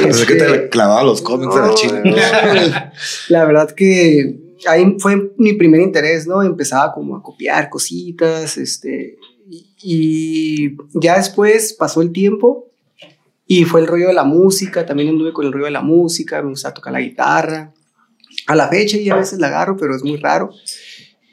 Pensé que te clavaba los cómics de la No, China. no, *laughs* La verdad que ahí fue mi primer interés, ¿no? Empezaba como a copiar cositas, este, y, y ya después pasó el tiempo y fue el rollo de la música, también anduve con el rollo de la música, me gusta tocar la guitarra. A la fecha y a veces la agarro, pero es muy raro.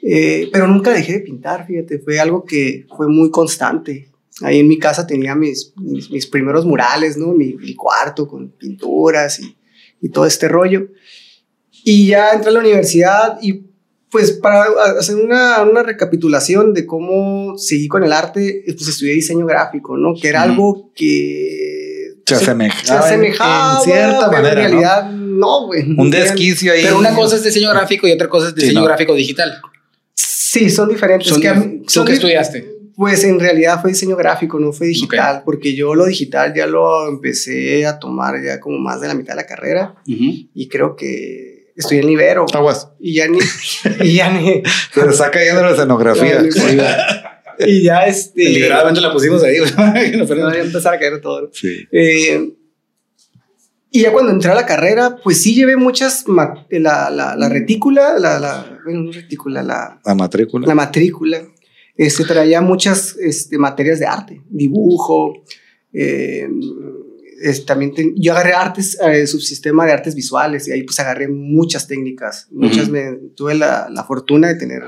Eh, pero nunca dejé de pintar, fíjate, fue algo que fue muy constante. Ahí en mi casa tenía mis, mis, mis primeros murales, ¿no? Mi, mi cuarto con pinturas y, y todo este rollo. Y ya entré a la universidad y pues para hacer una, una recapitulación de cómo seguí con el arte, pues estudié diseño gráfico, ¿no? Que era algo que Se asemejaba. se asemejaba, en cierta pero manera. en ¿no? realidad no, güey. Un desquicio ahí. Pero una cosa es diseño gráfico y otra cosa es Sí, diseño no. gráfico digital. Sí, son diferentes. Son- que mí- ¿Tú son qué di- estudiaste? Pues en realidad fue diseño gráfico, no fue digital, porque yo lo digital ya lo empecé a tomar ya como más de la mitad de la carrera Ujú. y creo que estoy en Ibero Aguas. y ya ni *laughs* y ya ni Se le está cayendo la escenografía. *laughs* Y ya este Deliberadamente la pusimos ahí. güey. *laughs* No, empezar a caer todo. Sí. Eh, y ya cuando entré a la carrera, pues sí llevé muchas, ma- la, la, la retícula, la, la, bueno, no retícula, la, La matrícula. la matrícula, este, traía muchas este, materias de arte, dibujo, eh, es- también yo agarré artes, eh, subsistema de artes visuales y ahí pues agarré muchas técnicas, muchas me, tuve la, la fortuna de tener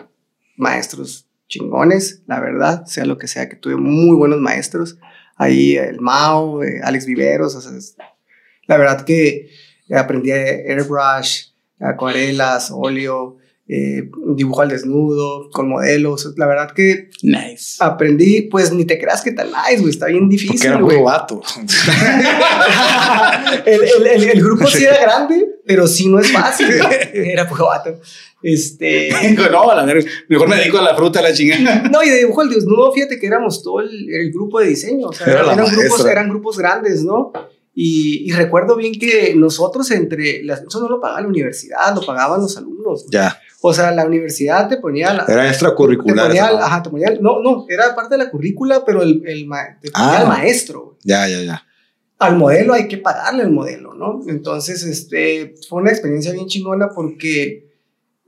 maestros chingones, la verdad, sea lo que sea, que tuve muy buenos maestros, ahí el Mao, eh, Alex Viveros, o sea, es- la verdad que aprendí airbrush, acuarelas, óleo, eh, dibujo al desnudo, con modelos. La verdad que Nice. aprendí, pues ni te creas que tan nice, güey. Está bien Porque difícil, era güey. muy vato. *laughs* el, el, el, el grupo sí era *laughs* grande, pero sí no es fácil. *laughs* Era puro vato. Este. No, a la. Mejor me dedico a la fruta, a la chingada. *laughs* No, y de dibujo al desnudo, fíjate que éramos todo el, el grupo de diseño. O sea, Era eran, grupos, eran grupos grandes, ¿no? Y, y recuerdo bien que nosotros entre. Las, eso no lo pagaba la universidad, lo pagaban los alumnos. Ya. O sea, la universidad te ponía la. Era te extracurricular. ponía, eso, ¿no? ajá, te ponía, no, no, era parte de la currícula, pero el, el ma- te ponía Ah. el maestro. Ya, ya, ya. Al modelo hay que pagarle el modelo, ¿no? Entonces, este, fue una experiencia bien chingona porque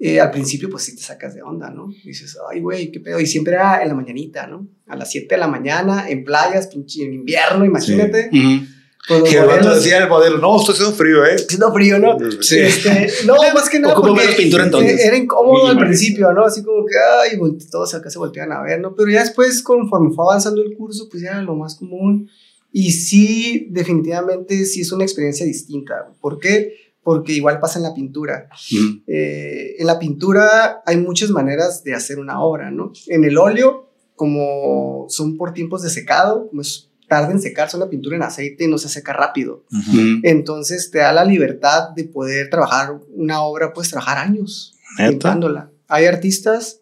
eh, al principio, pues sí te sacas de onda, ¿no? Dices, ay, güey, qué pedo. Y siempre era en la mañanita, ¿no? A las 7 de la mañana, en playas, pinche en invierno, imagínate. Ujú. Con los Que el vato decía el modelo, no, estoy haciendo frío, ¿eh? haciendo frío, ¿no? Sí. Este, no, más que nada Ocupo menos pintura, entonces. Era incómodo al principio, ¿no? Así como que, ay, todos acá se voltean a ver, ¿no? Pero ya después, conforme fue avanzando el curso, pues ya era lo más común. Y sí, definitivamente, sí es una experiencia distinta. ¿Por qué? Porque igual pasa en la pintura. Eh, en la pintura hay muchas maneras de hacer una obra, ¿no? En el óleo, como son por tiempos de secado, como es tarda en secarse una pintura en aceite, no se seca rápido. Entonces te da la libertad de poder trabajar una obra, puedes trabajar años ¿Neta? pintándola. Hay artistas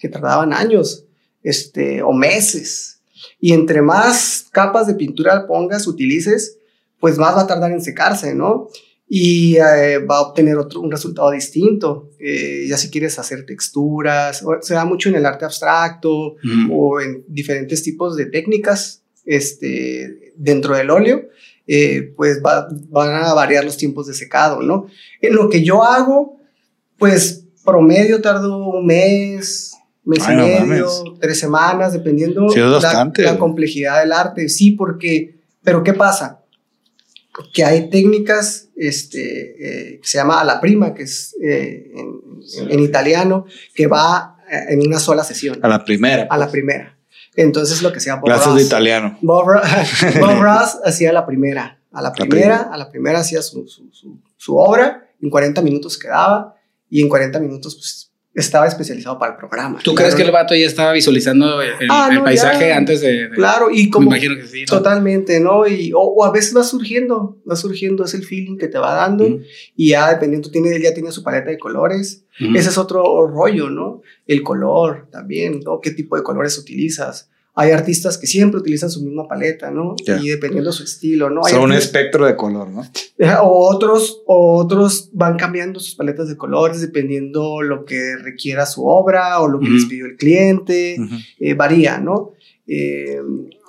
que tardaban años este, o meses. Y entre más capas de pintura pongas, utilices, pues más va a tardar en secarse, ¿no? Y eh, va a obtener otro, un resultado distinto. Eh, ya si quieres hacer texturas, o- se da mucho en el arte abstracto, Ujú. o en diferentes tipos de técnicas este, dentro del óleo, eh, pues va- van a variar los tiempos de secado, ¿no? En lo que yo hago, pues promedio tardo un mes, mes Ay, y no medio, mames. tres semanas, dependiendo Sí, la, la complejidad del arte. Sí, porque, pero ¿qué pasa? Que hay técnicas, este, eh, que se llama a la prima, que es eh, en, en italiano, que va eh, en una sola sesión A la primera. a la primera. Entonces lo que sea Bob Clases Ross. de italiano. Bob, *laughs* *laughs* Bob Ross hacía la primera. A la primera, primera. a la primera hacía su, su, su- su obra, en 40 minutos quedaba y en 40 minutos pues, estaba especializado para el programa. ¿Tú Claro, crees que el vato ya estaba visualizando el, Ah, el no, paisaje ya. antes de, de- Claro, y Me como imagino que sí. ¿no? totalmente, ¿no? Y, o, o a veces va surgiendo, va surgiendo, es el feeling que te va dando Ujú. y ya dependiendo, tiene, ya tiene su paleta de colores Ujú. Ese es otro rollo, ¿no? El color también, ¿no? ¿Qué tipo de colores utilizas? Hay artistas que siempre utilizan su misma paleta, ¿no? Ya. Y dependiendo de su estilo, ¿no? Hay Son un espectro de color, ¿no? O otros, o otros van cambiando sus paletas de colores dependiendo lo que requiera su obra o lo que Ujú. les pidió el cliente. Ujú. eh, varía, ¿no? Eh,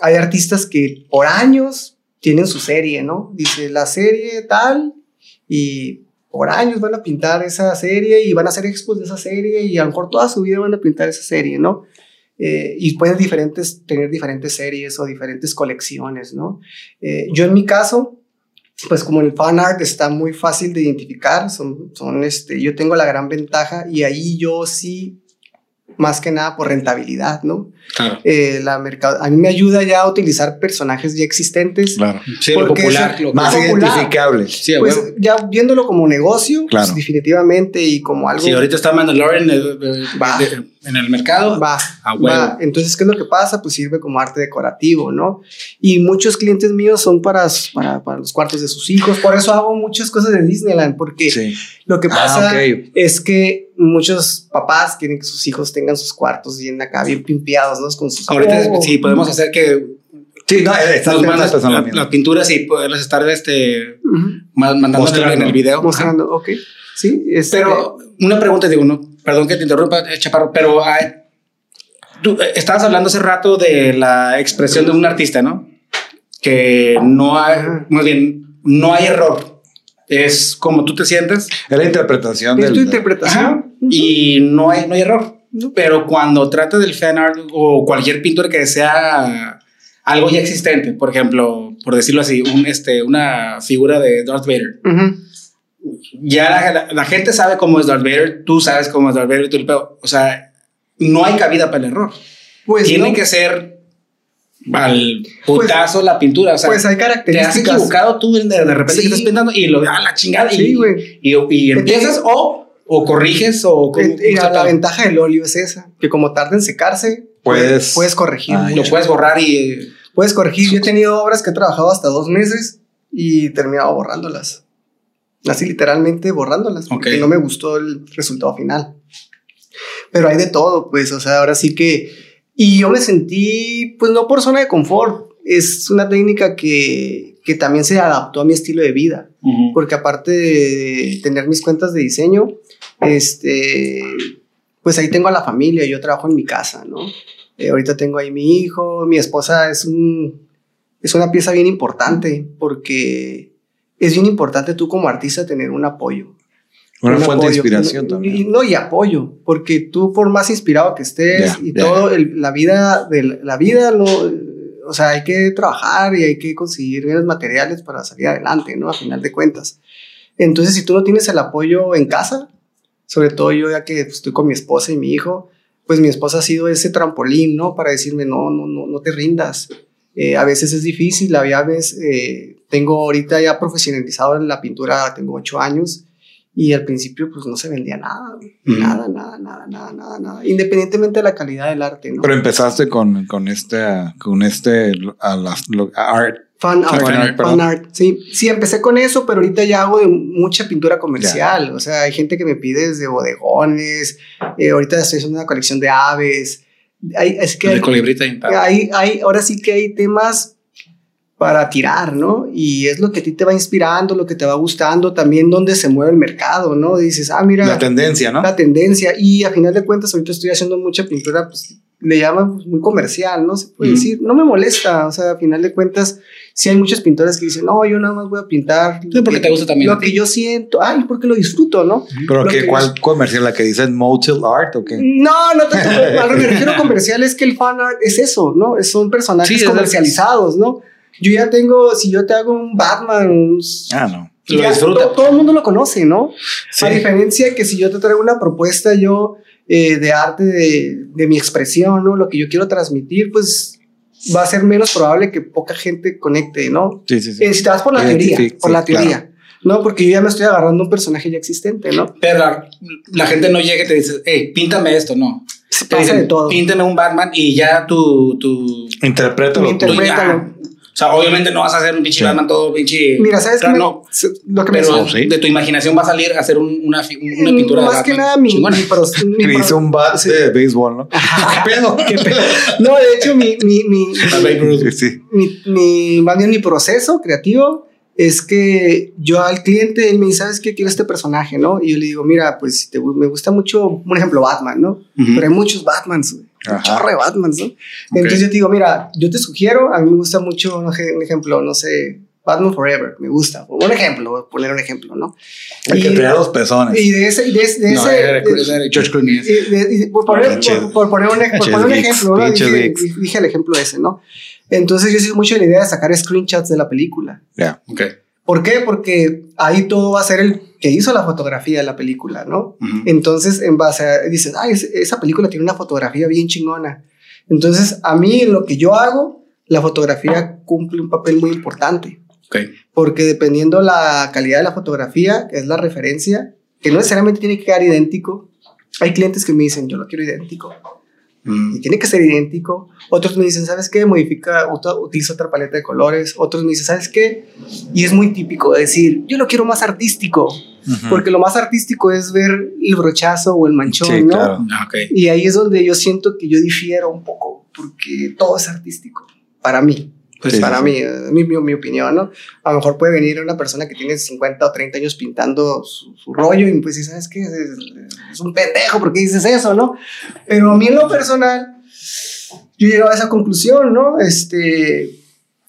hay artistas que por años tienen su serie, ¿no? Dice la serie tal y por años van a pintar esa serie y van a hacer expos de esa serie y a lo mejor toda su vida van a pintar esa serie, ¿no? Eh, y pueden diferentes, tener diferentes series o diferentes colecciones, ¿no? Eh, yo en mi caso, pues como el fan art está muy fácil de identificar, son, son este, yo tengo la gran ventaja y ahí yo sí, más que nada por rentabilidad, ¿no? Claro. Eh, la mercado, a mí me ayuda ya a utilizar personajes ya existentes. Claro. Sí, lo popular. es- lo Más Popular. identificable. Sí, a Pues huevo. ya viéndolo como negocio, Claro. pues, definitivamente y como algo Sí, ahorita está Mandalorian eh, eh, Va. de- en el mercado. va, A huevo. va. Entonces, ¿qué es lo que pasa? Pues sirve como arte decorativo, ¿no? Y muchos clientes míos son para, para, para los cuartos de sus hijos. Por eso hago muchas cosas de Disneyland, porque Sí. lo que pasa Ah, ok. es que muchos papás quieren que sus hijos tengan sus cuartos bien acá, bien pimpeados, ¿no? Con sus Ahorita Oh. sí podemos hacer que Sí, no, eh, pensando lo la- las pinturas y poderlas estar este, Ujú. ma- mandando en Mostrando. el video. Ajá. Mostrando, ok. Sí, este, Pero una pregunta, digo, no, perdón que te interrumpa, eh, Chaparro, pero hay- tú eh, estabas hablando hace rato de la expresión de un artista, ¿no? Que no hay, más bien, no hay error. Es como tú te sientes Es la interpretación es del. tu interpretación. Ajá. Y no hay, no hay error. Pero cuando trata del fan art o cualquier pintura que sea algo ya existente, por ejemplo, por decirlo así, un, este, una figura de Darth Vader. Ujú. Ya la, la- la gente sabe cómo es Darth Vader, tú sabes cómo es Darth Vader, tú el pedo. O sea, no hay cabida para el error. Pues, Tiene no, que ser al putazo la pintura. O sea, pues hay te has características. equivocado tú de, de repente Sí. que estás pintando y lo a la chingada. Sí, y, güey. y, y empiezas o, o corriges o cómo- Eh, eh, cómo la ventaja del óleo es esa, que como tarda en secarse, Puedes- puedes corregir. Ah, lo puedes borrar y Puedes corregir. Yo he tenido obras que he trabajado hasta dos meses y he terminado borrándolas. Así literalmente borrándolas, porque Ok. no me gustó el resultado final. Pero hay de todo, pues, o sea, ahora sí que... Y yo me sentí, pues no por zona de confort, es una técnica que, que también se adaptó a mi estilo de vida. porque aparte de tener mis cuentas de diseño, este, pues ahí tengo a la familia, yo trabajo en mi casa, ¿no? Eh, ahorita tengo ahí mi hijo, mi esposa es un, es una pieza bien importante porque es bien importante tú como artista tener un apoyo. Una un fuente de inspiración Y- también. y- no, y apoyo, porque tú por más inspirado que estés y ya. todo, el- la vida, de la, la vida, no, o sea, hay que trabajar y hay que conseguir bienes materiales para salir adelante, ¿no? A final de cuentas. Entonces, si tú no tienes el apoyo en casa, sobre todo yo ya que estoy con mi esposa y mi hijo, pues mi esposa ha sido ese trampolín, ¿no? Para decirme, no, no, no, no te rindas. Eh, a veces es difícil, a veces eh, tengo ahorita ya profesionalizado en la pintura, tengo ocho años y al principio pues no se vendía nada, nada, nada, nada, nada, nada, nada, independientemente de la calidad del arte, ¿no? Pero empezaste con, con este, con este, a las, lo- art. Fan art, Fan art, fan perdón. art, sí. Sí, empecé con eso, pero ahorita ya hago de mucha pintura comercial. O sea, hay gente que me pide desde bodegones. eh, ahorita estoy haciendo una colección de aves. Hay, es que de hay, colibrita y tal. hay, hay- ahora sí que hay temas para tirar, ¿no? Y es lo que a ti te va inspirando, lo que te va gustando, también dónde se mueve el mercado, ¿no? Dices, ah, mira, La tendencia, ¿no? la tendencia. Y a final de cuentas, ahorita estoy haciendo mucha pintura, pues le llaman pues, muy comercial, ¿no? Se puede decir, no me molesta, o sea, a final de cuentas, sí hay muchos pintores que dicen, no, yo nada más voy a pintar. Sí, porque te gusta también Lo que yo siento, ay, porque lo disfruto, ¿no? Pero que, que ¿cuál comercial? ¿La que dice Motel Art o qué? No, no tanto. A *laughs* lo que me refiero comercial es que el fan art es eso, ¿no? Es- Son personajes Sí, comercializados, ¿no? Yo ya tengo, si yo te hago un Batman, un- Ah, no. Lo ya disfruta. todo el mundo lo conoce, ¿no? Sí. A diferencia que si yo te traigo una propuesta yo eh, de arte de, de mi expresión, ¿no? Lo que yo quiero transmitir, pues va a ser menos probable que poca gente conecte, ¿no? Sí, sí, sí. Eh, si te vas por la teoría, por sí, la teoría, ¿no? Porque yo ya me estoy agarrando un personaje ya existente, ¿no? Pero la, la gente no llega y te dice, hey, píntame esto, no. Se Te pasa dicen, de todo. Píntame un Batman y ya tu, tu, Interprétalo. Me tú. interpreta- Interprétalo. O sea, obviamente no vas a hacer un pinche Sí. Batman todo pinche. Mira, ¿sabes? Claro, me- no. Lo que me Pero sí. de tu imaginación va a salir a hacer un- una, una pintura de Más que Batman nada, mi, mi, pro- *laughs* mi Que pro- hizo un bat sí. de béisbol, ¿no? ¿Qué pedo? *laughs* ¿Qué pe- No, de hecho, mi, mi, mi, mi, mi, más bien mi proceso creativo es que yo al cliente, él me dice, ¿sabes qué? Quiero este personaje, ¿no? Y yo le digo, mira, pues te me gusta mucho, por ejemplo, Batman, ¿no? Ujú. Pero hay muchos Batmans, güey. Un chorro de Batmans, ¿no? Entonces yo te digo, mira, yo te sugiero, a mí me gusta mucho, un ej- un ejemplo, no sé, Batman Forever, me gusta. Un ejemplo, voy a poner un ejemplo, ¿no? El que trae los pezones. Y de ese, y de, ese- de No, ese- George Clooney. por, por, por poner un, por poner un ejemplo, ¿no? Dije, dije el ejemplo ese, ¿no? Entonces yo soy mucho de la idea de sacar screenshots de la película. Ya. Ok. ¿Por qué? Porque ahí todo va a ser el que hizo la fotografía de la película, ¿no? Entonces, en base a, dices, ay, es- esa película tiene una fotografía bien chingona. Entonces, a mí, lo que yo hago, la fotografía cumple un papel muy importante. Ok. Porque dependiendo la calidad de la fotografía, que es la referencia, que no necesariamente tiene que quedar idéntico. Hay clientes que me dicen, yo lo quiero idéntico. Mm. Y tiene que ser idéntico. Otros me dicen, ¿sabes qué? Modifica, utiliza otra paleta de colores. Otros me dicen, ¿sabes qué? Y es muy típico decir, yo lo quiero más artístico. Ujú. Porque lo más artístico es ver el brochazo o el manchón, Sí, ¿no? claro. Ah, ok. Y ahí es donde yo siento que yo difiero un poco, porque todo es artístico, para mí. Pues Sí, para sí, mí, eh, mi, mi, mi opinión, ¿no? A lo mejor puede venir una persona que tiene 50 o 30 años pintando su, su rollo y pues, ¿sabes qué? Es, es un pendejo, ¿por qué dices eso, no? Pero a mí en lo personal, yo llego a esa conclusión, ¿no? Este,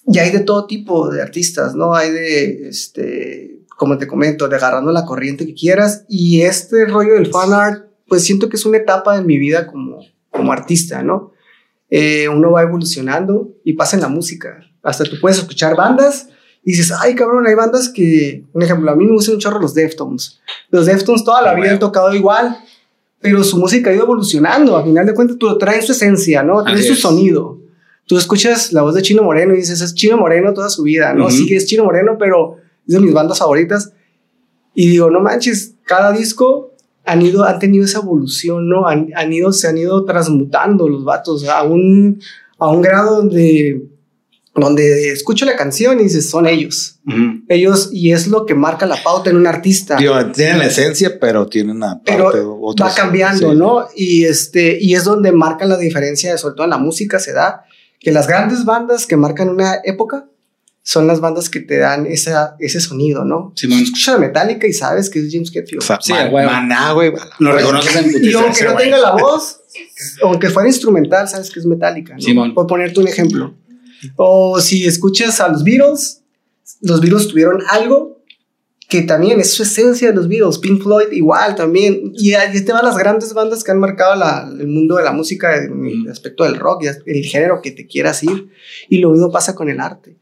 y hay de todo tipo de artistas, ¿no? Hay de, este, como te comento, de agarrando la corriente que quieras. Y este rollo del fan art, pues siento que es una etapa de mi vida como, como artista, ¿no? Eh, uno va evolucionando y pasa en la música. Hasta tú puedes escuchar bandas y dices, ay cabrón, hay bandas que, un ejemplo, a mí me gustan un chorro los Deftones. Los Deftones toda la vida han tocado igual, pero su música ha ido evolucionando. A final de cuentas, tú traen su esencia, ¿no? Traen Así su sonido. Tú escuchas la voz de Chino Moreno y dices, es Chino Moreno toda su vida, ¿no? Ujú. Sí que es Chino Moreno, pero es de mis bandas favoritas. Y digo, no manches, cada disco han, ido, han tenido esa evolución, ¿no? Han, han ido, se han ido transmutando los vatos a un, a un grado donde, donde escucho la canción y dices, son ellos. Ujú. Ellos, y es lo que marca la pauta en un artista. Digo, tienen la esencia, pero tienen una Pero parte, otros- va cambiando, sí. ¿no? Y, este, y es donde marcan la diferencia, sobre todo en la música se da, que las grandes bandas que marcan una época son las bandas que te dan esa, ese sonido, ¿no? Simón. Escuchas a Metallica y sabes que es James Hetfield. O sea, Sí, man- a huevo. maná, güey. a la- Lo reconoces en y aunque no güey. tenga la voz, *laughs* aunque fuera instrumental, sabes que es Metallica, ¿no? Simón. Por ponerte un ejemplo. O si escuchas a los Beatles, los Beatles tuvieron algo que también es su esencia de los Beatles. Pink Floyd igual también. Y ahí te van las grandes bandas que han marcado la- el mundo de la música en el aspecto del rock, y el género que te quieras ir. Y lo mismo pasa con el arte.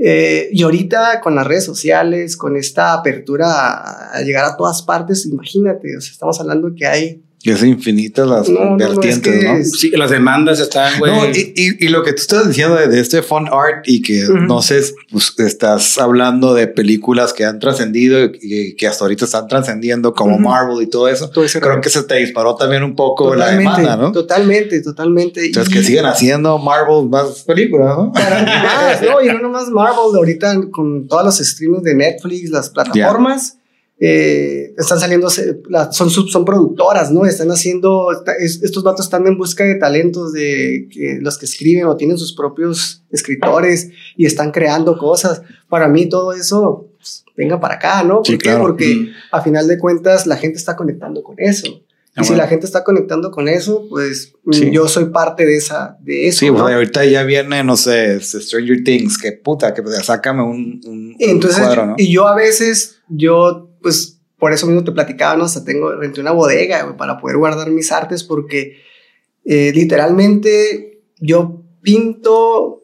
Eh, y ahorita con las redes sociales, con esta apertura a, llegar a todas partes, imagínate, o sea, estamos hablando que hay... Es infinitas las No, no, no, es vertientes, que ¿no? es- Sí, las demandas están, güey. No, y, y- y lo que tú estás diciendo de, de este fun art y que no sé, pues, estás hablando de películas que han trascendido y que hasta ahorita están trascendiendo como. Marvel y todo eso. todo Creo que se te disparó también un poco la demanda, ¿no? Totalmente, totalmente. Entonces, Y- que sigan haciendo Marvel más películas, ¿no? Para *laughs* más, ¿no? Y no nomás Marvel, ahorita con todos los streams de Netflix, las plataformas, eh, están saliendo, son, son productoras, ¿no? Están haciendo, estos vatos están en busca de talentos de que, los que escriben o tienen sus propios escritores y están creando cosas. Para mí todo eso, pues, venga para acá, ¿no? ¿Por Sí, qué? claro. Porque Mm. a final de cuentas la gente está conectando con eso. Ah, Y si bueno. la gente está conectando con eso, pues mm, Sí. yo soy parte de, esa, de eso. Sí, ¿no? pues ahorita ya viene, no sé, este, Stranger Things, que puta, que pues, sácame un, un, un Entonces, cuadro, ¿no? y yo a veces, yo, pues, por eso mismo te platicaba, ¿no? Hasta tengo, renté una bodega, para poder guardar mis artes, porque eh, literalmente yo pinto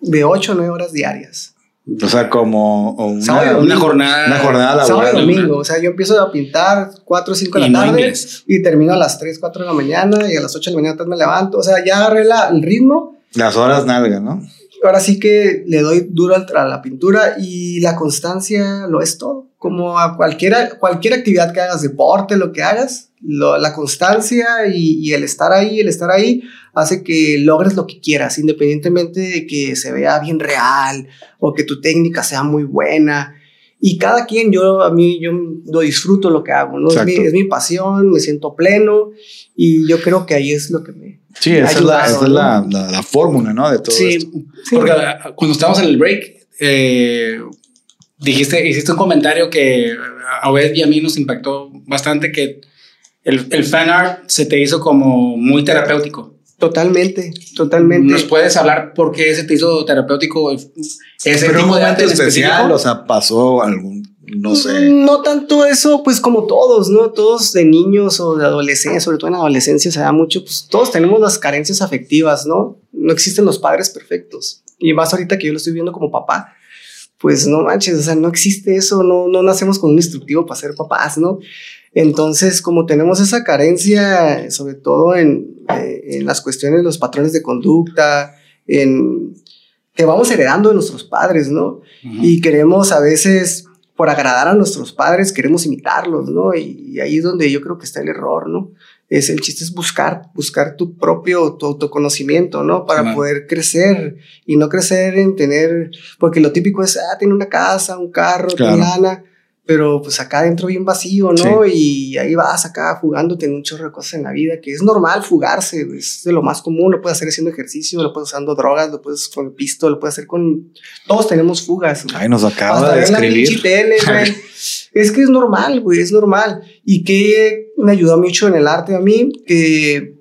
de 8 a 9 horas diarias. O sea, como una, Una jornada. una jornada Sábado y domingo. O sea, yo empiezo a pintar 4 o 5 de la no tarde y termino a las 3, 4 de la mañana y a las 8 de la mañana me levanto. O sea, ya agarré la- el ritmo Las horas nalga, ¿no? Ahora sí que le doy duro a la pintura y la constancia lo es todo. Como a cualquiera, cualquier actividad que hagas, deporte, lo que hagas, la constancia y el estar ahí, el estar ahí, hace que logres lo que quieras, independientemente de que se vea bien real o que tu técnica sea muy buena. Y cada quien, yo a mí, yo lo disfruto lo que hago, ¿no? Es mi, es mi pasión, me siento pleno y yo creo que ahí es lo que me... Sí, esa es, la, esa es ¿no? la, la, la fórmula, ¿no? De todo Sí, esto. sí. Porque ah, cuando estábamos en el break, eh, dijiste, hiciste un comentario que a Obed y a mí nos impactó bastante, que el, el fan art se te hizo como muy terapéutico. Totalmente, totalmente. ¿Nos puedes hablar por qué se te hizo terapéutico ese Pero un tipo de arte especial, o sea, pasó algún, no sé. No tanto eso, pues como todos, ¿no? Todos de niños o de adolescencia, sobre todo en adolescencia se da mucho, pues todos tenemos las carencias afectivas, ¿no? No existen los padres perfectos. Y más ahorita que yo lo estoy viendo como papá, pues no manches, o sea, no existe eso, no, no nacemos con un instructivo para ser papás, ¿no? Entonces, como tenemos esa carencia, sobre todo en, eh, en las cuestiones los patrones de conducta, en que vamos heredando de nuestros padres, ¿no? Y queremos a veces, por agradar a nuestros padres, queremos imitarlos, ¿no? Y, y ahí es donde yo creo que está el error, ¿no? Es el chiste es buscar, buscar tu propio, tu autoconocimiento, ¿no? Para poder crecer y no crecer en tener, porque lo típico es, ah, tiene una casa, un carro, Claro. tiene lana, pero pues acá adentro bien vacío, ¿no? Y ahí vas acá jugándote en un chorro de cosas en la vida, que es normal fugarse, es de lo más común, lo puedes hacer haciendo ejercicio, lo puedes usando drogas, lo puedes con pisto, lo puedes hacer con... Todos tenemos fugas. güey. Ay, nos acaba Hasta de escribir. tele, güey. *laughs* es que es normal, güey, es normal. Y que me ayudó mucho en el arte a mí, que,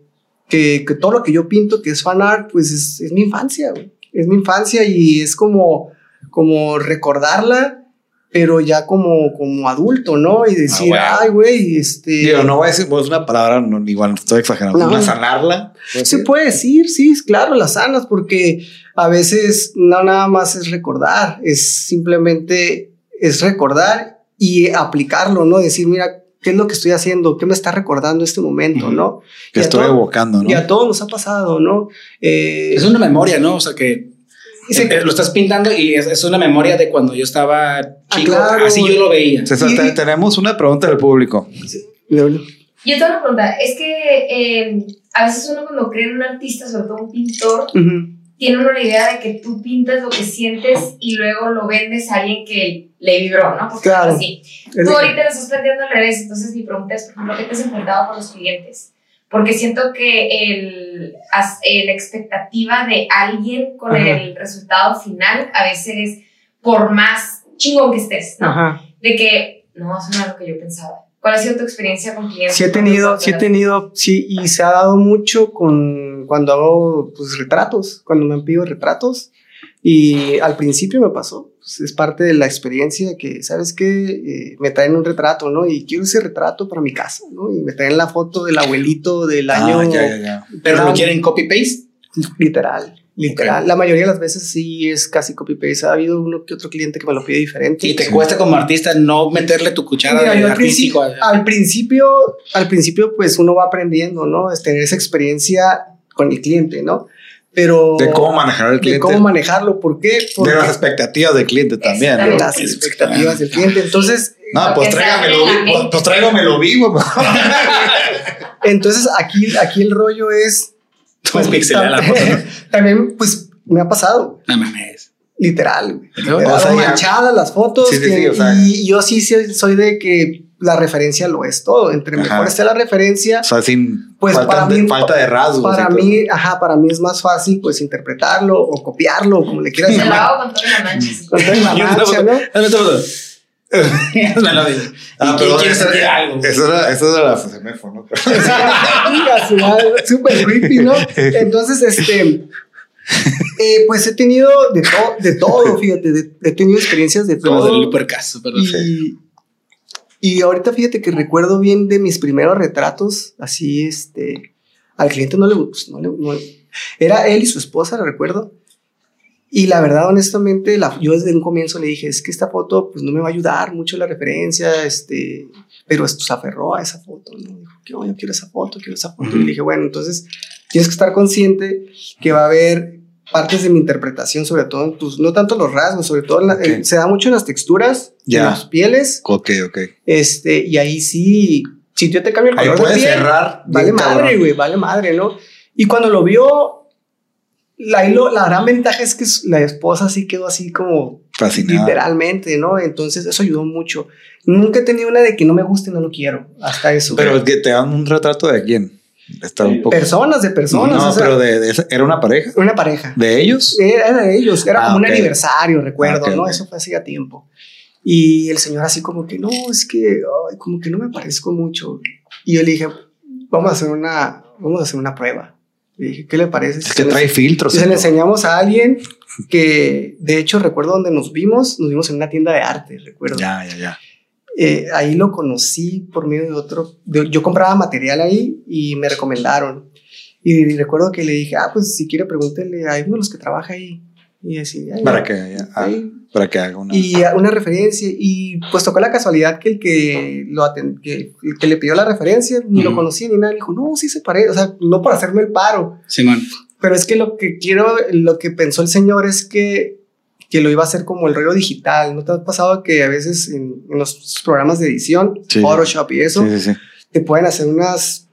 que, que todo lo que yo pinto, que es fan art, pues es, es mi infancia, güey. Es mi infancia y es como, como recordarla, pero ya como, como adulto, ¿no? Y decir, bueno. ay, güey, este... Digo, no voy a decir pues, una palabra, no, igual estoy exagerando. No. Una sanarla. ¿puede Se puede decir, sí, es claro, las sanas, porque a veces no nada más es recordar, es simplemente es recordar y aplicarlo, ¿no? Decir, mira, ¿qué es lo que estoy haciendo? ¿Qué me está recordando este momento, no? Que estoy todo- evocando, ¿no? Y a todos nos ha pasado, ¿no? Eh, Es una memoria, ¿no? O sea, que eh, lo estás pintando y es, es una memoria de cuando yo estaba chico. claro, así yo lo veía. César, Y- te- tenemos una pregunta del público. Yo tengo una pregunta. Es que eh, a veces uno cuando cree en un artista, sobre todo un pintor, tiene una idea de que tú pintas lo que sientes y luego lo vendes a alguien que le vibró, ¿no? Porque Claro. así. Tú ahorita lo estás planteando al revés, entonces mi pregunta es, por ejemplo, ¿qué te has enfrentado con los clientes? Porque siento que el, la expectativa de alguien con Ajá. el resultado final a veces, por más chingón que estés, ¿no? Ajá. De que, no, eso no es lo que yo pensaba. ¿Cuál ha sido tu experiencia con clientes? Sí he tenido, sí he tenido, sí, y se ha dado mucho con cuando hago pues retratos, cuando me han pedido retratos. Y al principio me pasó, pues, es parte de la experiencia que, ¿sabes qué? me traen un retrato, ¿no? Y quiero ese retrato para mi casa, ¿no? Y me traen la foto del abuelito del año Ah, ya, ya, ya. Pero lo quieren copy-paste. literal, literal. La mayoría de las veces sí es casi copy-paste. Ha habido uno que otro cliente que me lo pide diferente. Y te cuesta como artista no meterle tu cuchara Mira, de al, artístico. principio, al principio, al principio, pues uno va aprendiendo, ¿no? Es tener esa experiencia con el cliente, ¿no? Pero De cómo manejar al de cliente. cómo manejarlo, ¿por qué? De Porque las expectativas del cliente también. ¿no? de las expectativas del cliente. Entonces, No, pues Porque tráigamelo vivo. Pues tráigamelo vivo. *laughs* entonces aquí, aquí el rollo es Pues pixelar la foto, ¿no? *laughs* también, pues me ha pasado, No mames. literal. güey. O sea, manchadas las fotos. Sí, sí, que- sí, o sea- y yo sí soy- soy de que la referencia lo es todo. Entre Ajá. mejor esté la referencia, O sea, sin Pues falta, para de, mí- falta de rasgos. Para todo. mí, ajá, para mí es más fácil pues interpretarlo o copiarlo, como le quieras lo hago con toda la mancha. Con toda la *laughs* mancha, ¿no? Hazme esta foto. Hazme la de- Ah, ¿Y pero quieres esa- sentir algo? Eso era, eso era la ¿no? *laughs* Súper creepy, ¿no? Entonces, este, eh, pues he tenido de, to- de todo, fíjate, de- he tenido experiencias de Como del todo. Lupercaso, perdón. Y, y ahorita fíjate que recuerdo bien de mis primeros retratos, así, este, al cliente no le gustó, no le- no- era él y su esposa, lo recuerdo. Y la verdad, honestamente, la, yo desde un comienzo le dije, es que esta foto, pues no me va a ayudar mucho la referencia, este, pero esto se aferró a esa foto, ¿no? Dijo, que "Oh, yo quiero esa foto, quiero esa foto. Y le dije, bueno, entonces tienes que estar consciente que va a haber partes de mi interpretación, sobre todo en tus, no tanto los rasgos, sobre todo en la- en- se da mucho en las texturas, Ya. en las pieles, Ok, ok. este, y ahí sí, si yo te cambio el Ahí color de piel, cerrar. vale madre, güey, vale madre, ¿no? Y cuando lo vio, la, la gran ventaja es que la esposa sí quedó así como Fascinada. literalmente, ¿no? Entonces eso ayudó mucho. Nunca he tenido una de que no me guste, no lo quiero, hasta eso. Pero que te dan un retrato de quién. Está un poco... Personas de personas. No, pero de, de, era una pareja. Una pareja. ¿De ellos? Era de ellos, era ah, como un aniversario, recuerdo, okay, ¿no? Okay. Eso fue hacía tiempo. Y el señor así como que, no, es que, ay, como que no me parezco mucho. Y yo le dije, vamos a hacer una, vamos a hacer una prueba. Le dije, ¿qué le parece? Es que trae filtros. Y se le enseñamos a alguien que, de hecho, recuerdo donde nos vimos, nos vimos en una tienda de arte, recuerdo. Ya, ya, ya. Eh, ahí lo conocí por medio de otro. De, yo compraba material ahí y me recomendaron. Y recuerdo que le dije, ah, pues si quiere pregúntele a uno de los que trabaja ahí. Y así, para que, ah, para que haga una... Y una referencia. Y pues tocó la casualidad que el que, lo atend, que, el que le pidió la referencia ni uh -huh. lo conocía ni nada. Dijo, no, sí se parece. O sea, no por hacerme el paro. Sí, man. Pero es que lo que quiero, lo que pensó el señor es que, que lo iba a hacer como el rollo digital. ¿No te ha pasado que a veces en, en los programas de edición, sí. Photoshop y eso, sí, sí, te pueden hacer unas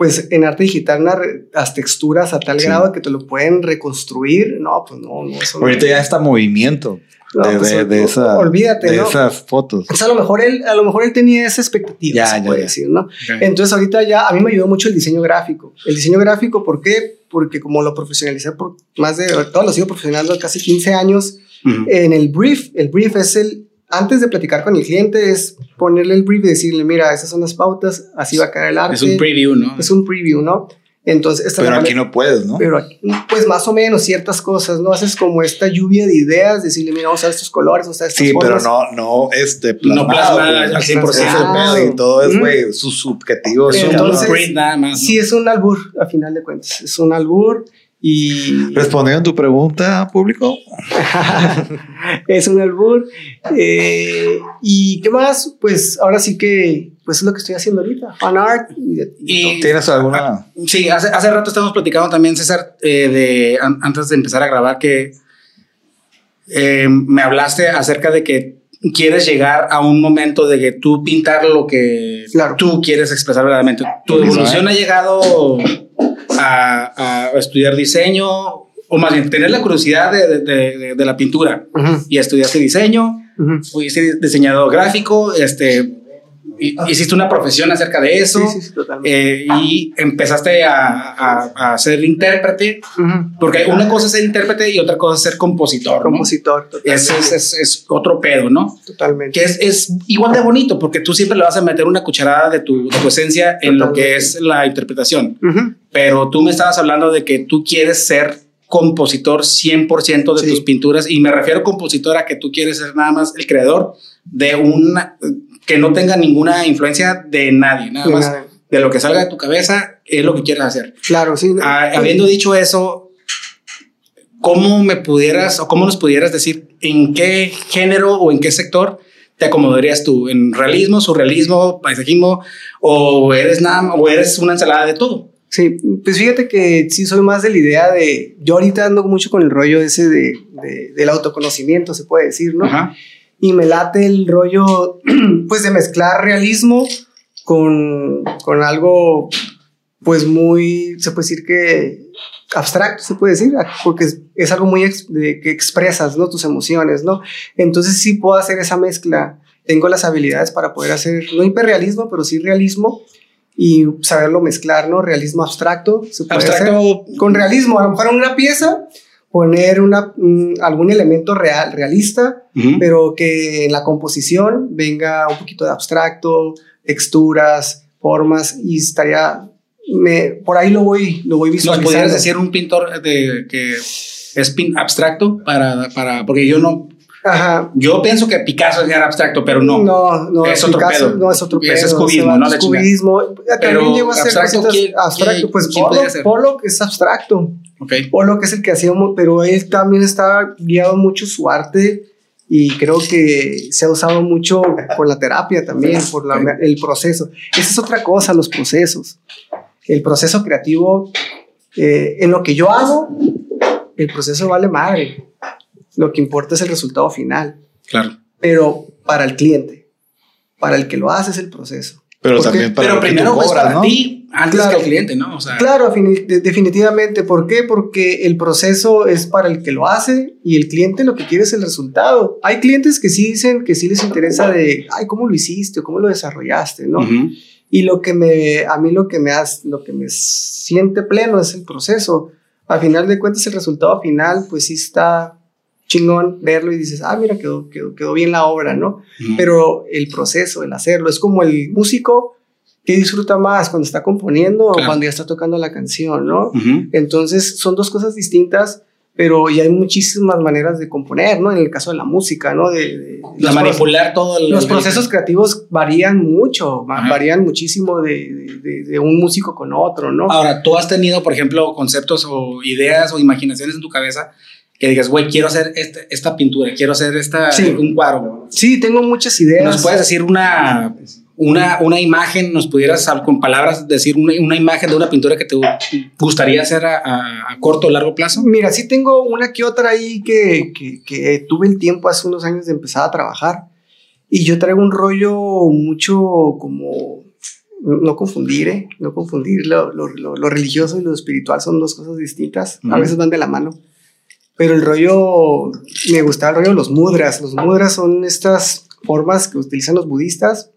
pues en arte digital las texturas a tal grado que te lo pueden reconstruir. No, pues no, no. Eso Ahorita no. ya está movimiento. No, de, pues, de, de, esa, olvídate, de ¿no? esas fotos. O sea, a lo mejor él, a lo mejor él tenía esa expectativa, ya, se ya, puede ya. decir, ¿no? Okay. Entonces ahorita ya a mí me ayudó mucho el diseño gráfico. El diseño gráfico, ¿por qué? Porque como lo profesionalicé por más de, todo lo sigo profesionalizando casi 15 años, uh -huh. en el brief, el brief es el, antes de platicar con el cliente es ponerle el brief y decirle, mira, esas son las pautas, así va a quedar el arte. Es un preview, ¿no? Es un preview, ¿no? Entonces, esta pero aquí no puedes, ¿no? Pero aquí, pues más o menos ciertas cosas, ¿no? Haces como esta lluvia de ideas, decirle, mira, vamos a usar estos colores, vamos a estas Sí, formas. pero no, no, este, No plasmada al al 100%. Y todo es, güey, mm. su subjetivo. Es un Entonces, nada más. ¿no? Sí, es un albur, a final de cuentas. Es un albur y... ¿Respondiendo tu pregunta, público? *laughs* es un albur. Eh, ¿Y qué más? Pues ahora sí que pues es lo que estoy haciendo ahorita, fan art. Y, y ¿Tienes alguna? Sí, hace, hace rato estamos platicando también, César, eh, de, an, antes de empezar a grabar, que eh, me hablaste acerca de que quieres llegar a un momento de que tú pintar lo que claro. tú quieres expresar verdaderamente. Tu evolución ha llegado a, a, estudiar diseño, o más bien tener la curiosidad de, de, de, de la pintura uh -huh. y estudiaste diseño, uh -huh. fuiste diseñador gráfico, este, hiciste una profesión acerca de eso sí, sí, eh, y empezaste a, a, a ser intérprete, uh -huh. porque una cosa es ser intérprete y otra cosa es ser compositor. Compositor, ¿no? es, es, es, es, otro pedo, ¿no? Totalmente. Que es, es, igual de bonito porque tú siempre le vas a meter una cucharada de tu, de tu esencia en Totalmente. lo que es la interpretación. Uh -huh. Pero tú me estabas hablando de que tú quieres ser compositor 100% de sí. tus pinturas y me refiero a compositor a que tú quieres ser nada más el creador de una que no tenga ninguna influencia de nadie, nada de más nada. de lo que salga de tu cabeza es lo que quieres hacer. Claro, sí. Ah, habiendo dicho eso, ¿cómo me pudieras o cómo nos pudieras decir en qué género o en qué sector te acomodarías tú? ¿En realismo, surrealismo, paisajismo o eres nada o eres una ensalada de todo? Sí, pues fíjate que sí soy más de la idea de, yo ahorita ando mucho con el rollo ese de, de del autoconocimiento, se puede decir, ¿no? Ajá. Y me late el rollo, *clears throat* pues de mezclar realismo con, con algo, pues muy, se puede decir que abstracto, se puede decir, porque es, es algo muy ex, de, que expresas, ¿no? Tus emociones, ¿no? Entonces sí puedo hacer esa mezcla, tengo las habilidades para poder hacer, no hiperrealismo, pero sí realismo, y saberlo mezclar, ¿no? Realismo abstracto. Se puede abstracto. Hacer con realismo. A lo mejor una pieza poner una, un, algún elemento real, realista, uh -huh. pero que en la composición venga un poquito de abstracto, texturas, formas, y estaría, me, por ahí lo voy, lo voy visualizando. ¿Nos podrías decir un pintor de, que es pin abstracto para, para, porque yo no, Ajá. Yo pienso que Picasso era abstracto, pero no. No, no. Es otro Picasso, pedo. No, es otro pedo. Es cubismo, ¿no? Es cubismo. También llegó a ser abstracto, ¿quién, abstracto. ¿quién, pues ¿quién Pollock, Pollock es abstracto. Okay. Pollock es el que hacía, pero él también está guiado mucho su arte y creo que se ha usado mucho por la terapia también, por la, el proceso. Esa es otra cosa, los procesos. El proceso creativo, eh, en lo que yo hago, el proceso vale madre lo que importa es el resultado final. Claro. Pero para el cliente, para el que lo hace es el proceso. Pero también para Pero primero pues para ¿no? ti, antes que el cliente, ¿no? O sea, claro, definitivamente. ¿Por qué? Porque el proceso es para el que lo hace y el cliente lo que quiere es el resultado. Hay clientes que sí dicen que sí les interesa de, ay, ¿cómo lo hiciste cómo lo desarrollaste, no? Y lo que me, a mí lo que me hace, lo que me siente pleno es el proceso. Al final de cuentas, el resultado final, pues sí está chingón verlo y dices, ah, mira, quedó, quedó, quedó bien la obra, ¿no? Pero el proceso, el hacerlo, es como el músico que disfruta más cuando está componiendo o cuando ya está tocando la canción, ¿no? Entonces son dos cosas distintas, pero ya hay muchísimas maneras de componer, ¿no? En el caso de la música, ¿no? De, de manipular todo el, Los procesos creativos varían mucho, varían muchísimo de, de, un músico con otro, ¿no? Ahora, ¿tú has tenido, por ejemplo, conceptos o ideas o imaginaciones en tu cabeza que digas, güey, quiero hacer este, esta pintura, quiero hacer esta, un cuadro. Sí, tengo muchas ideas. ¿Nos puedes decir una, una, una imagen, nos pudieras con palabras decir una, una, imagen de una pintura que te gustaría hacer a, a, corto o largo plazo? Mira, sí tengo una que otra ahí que, que, que, tuve el tiempo hace unos años de empezar a trabajar y yo traigo un rollo mucho como no confundir, ¿eh? no confundir lo, lo, lo, religioso y lo espiritual son dos cosas distintas, a veces van de la mano. Pero el rollo, me gustaba el rollo de los mudras. Los mudras son estas formas que utilizan los budistas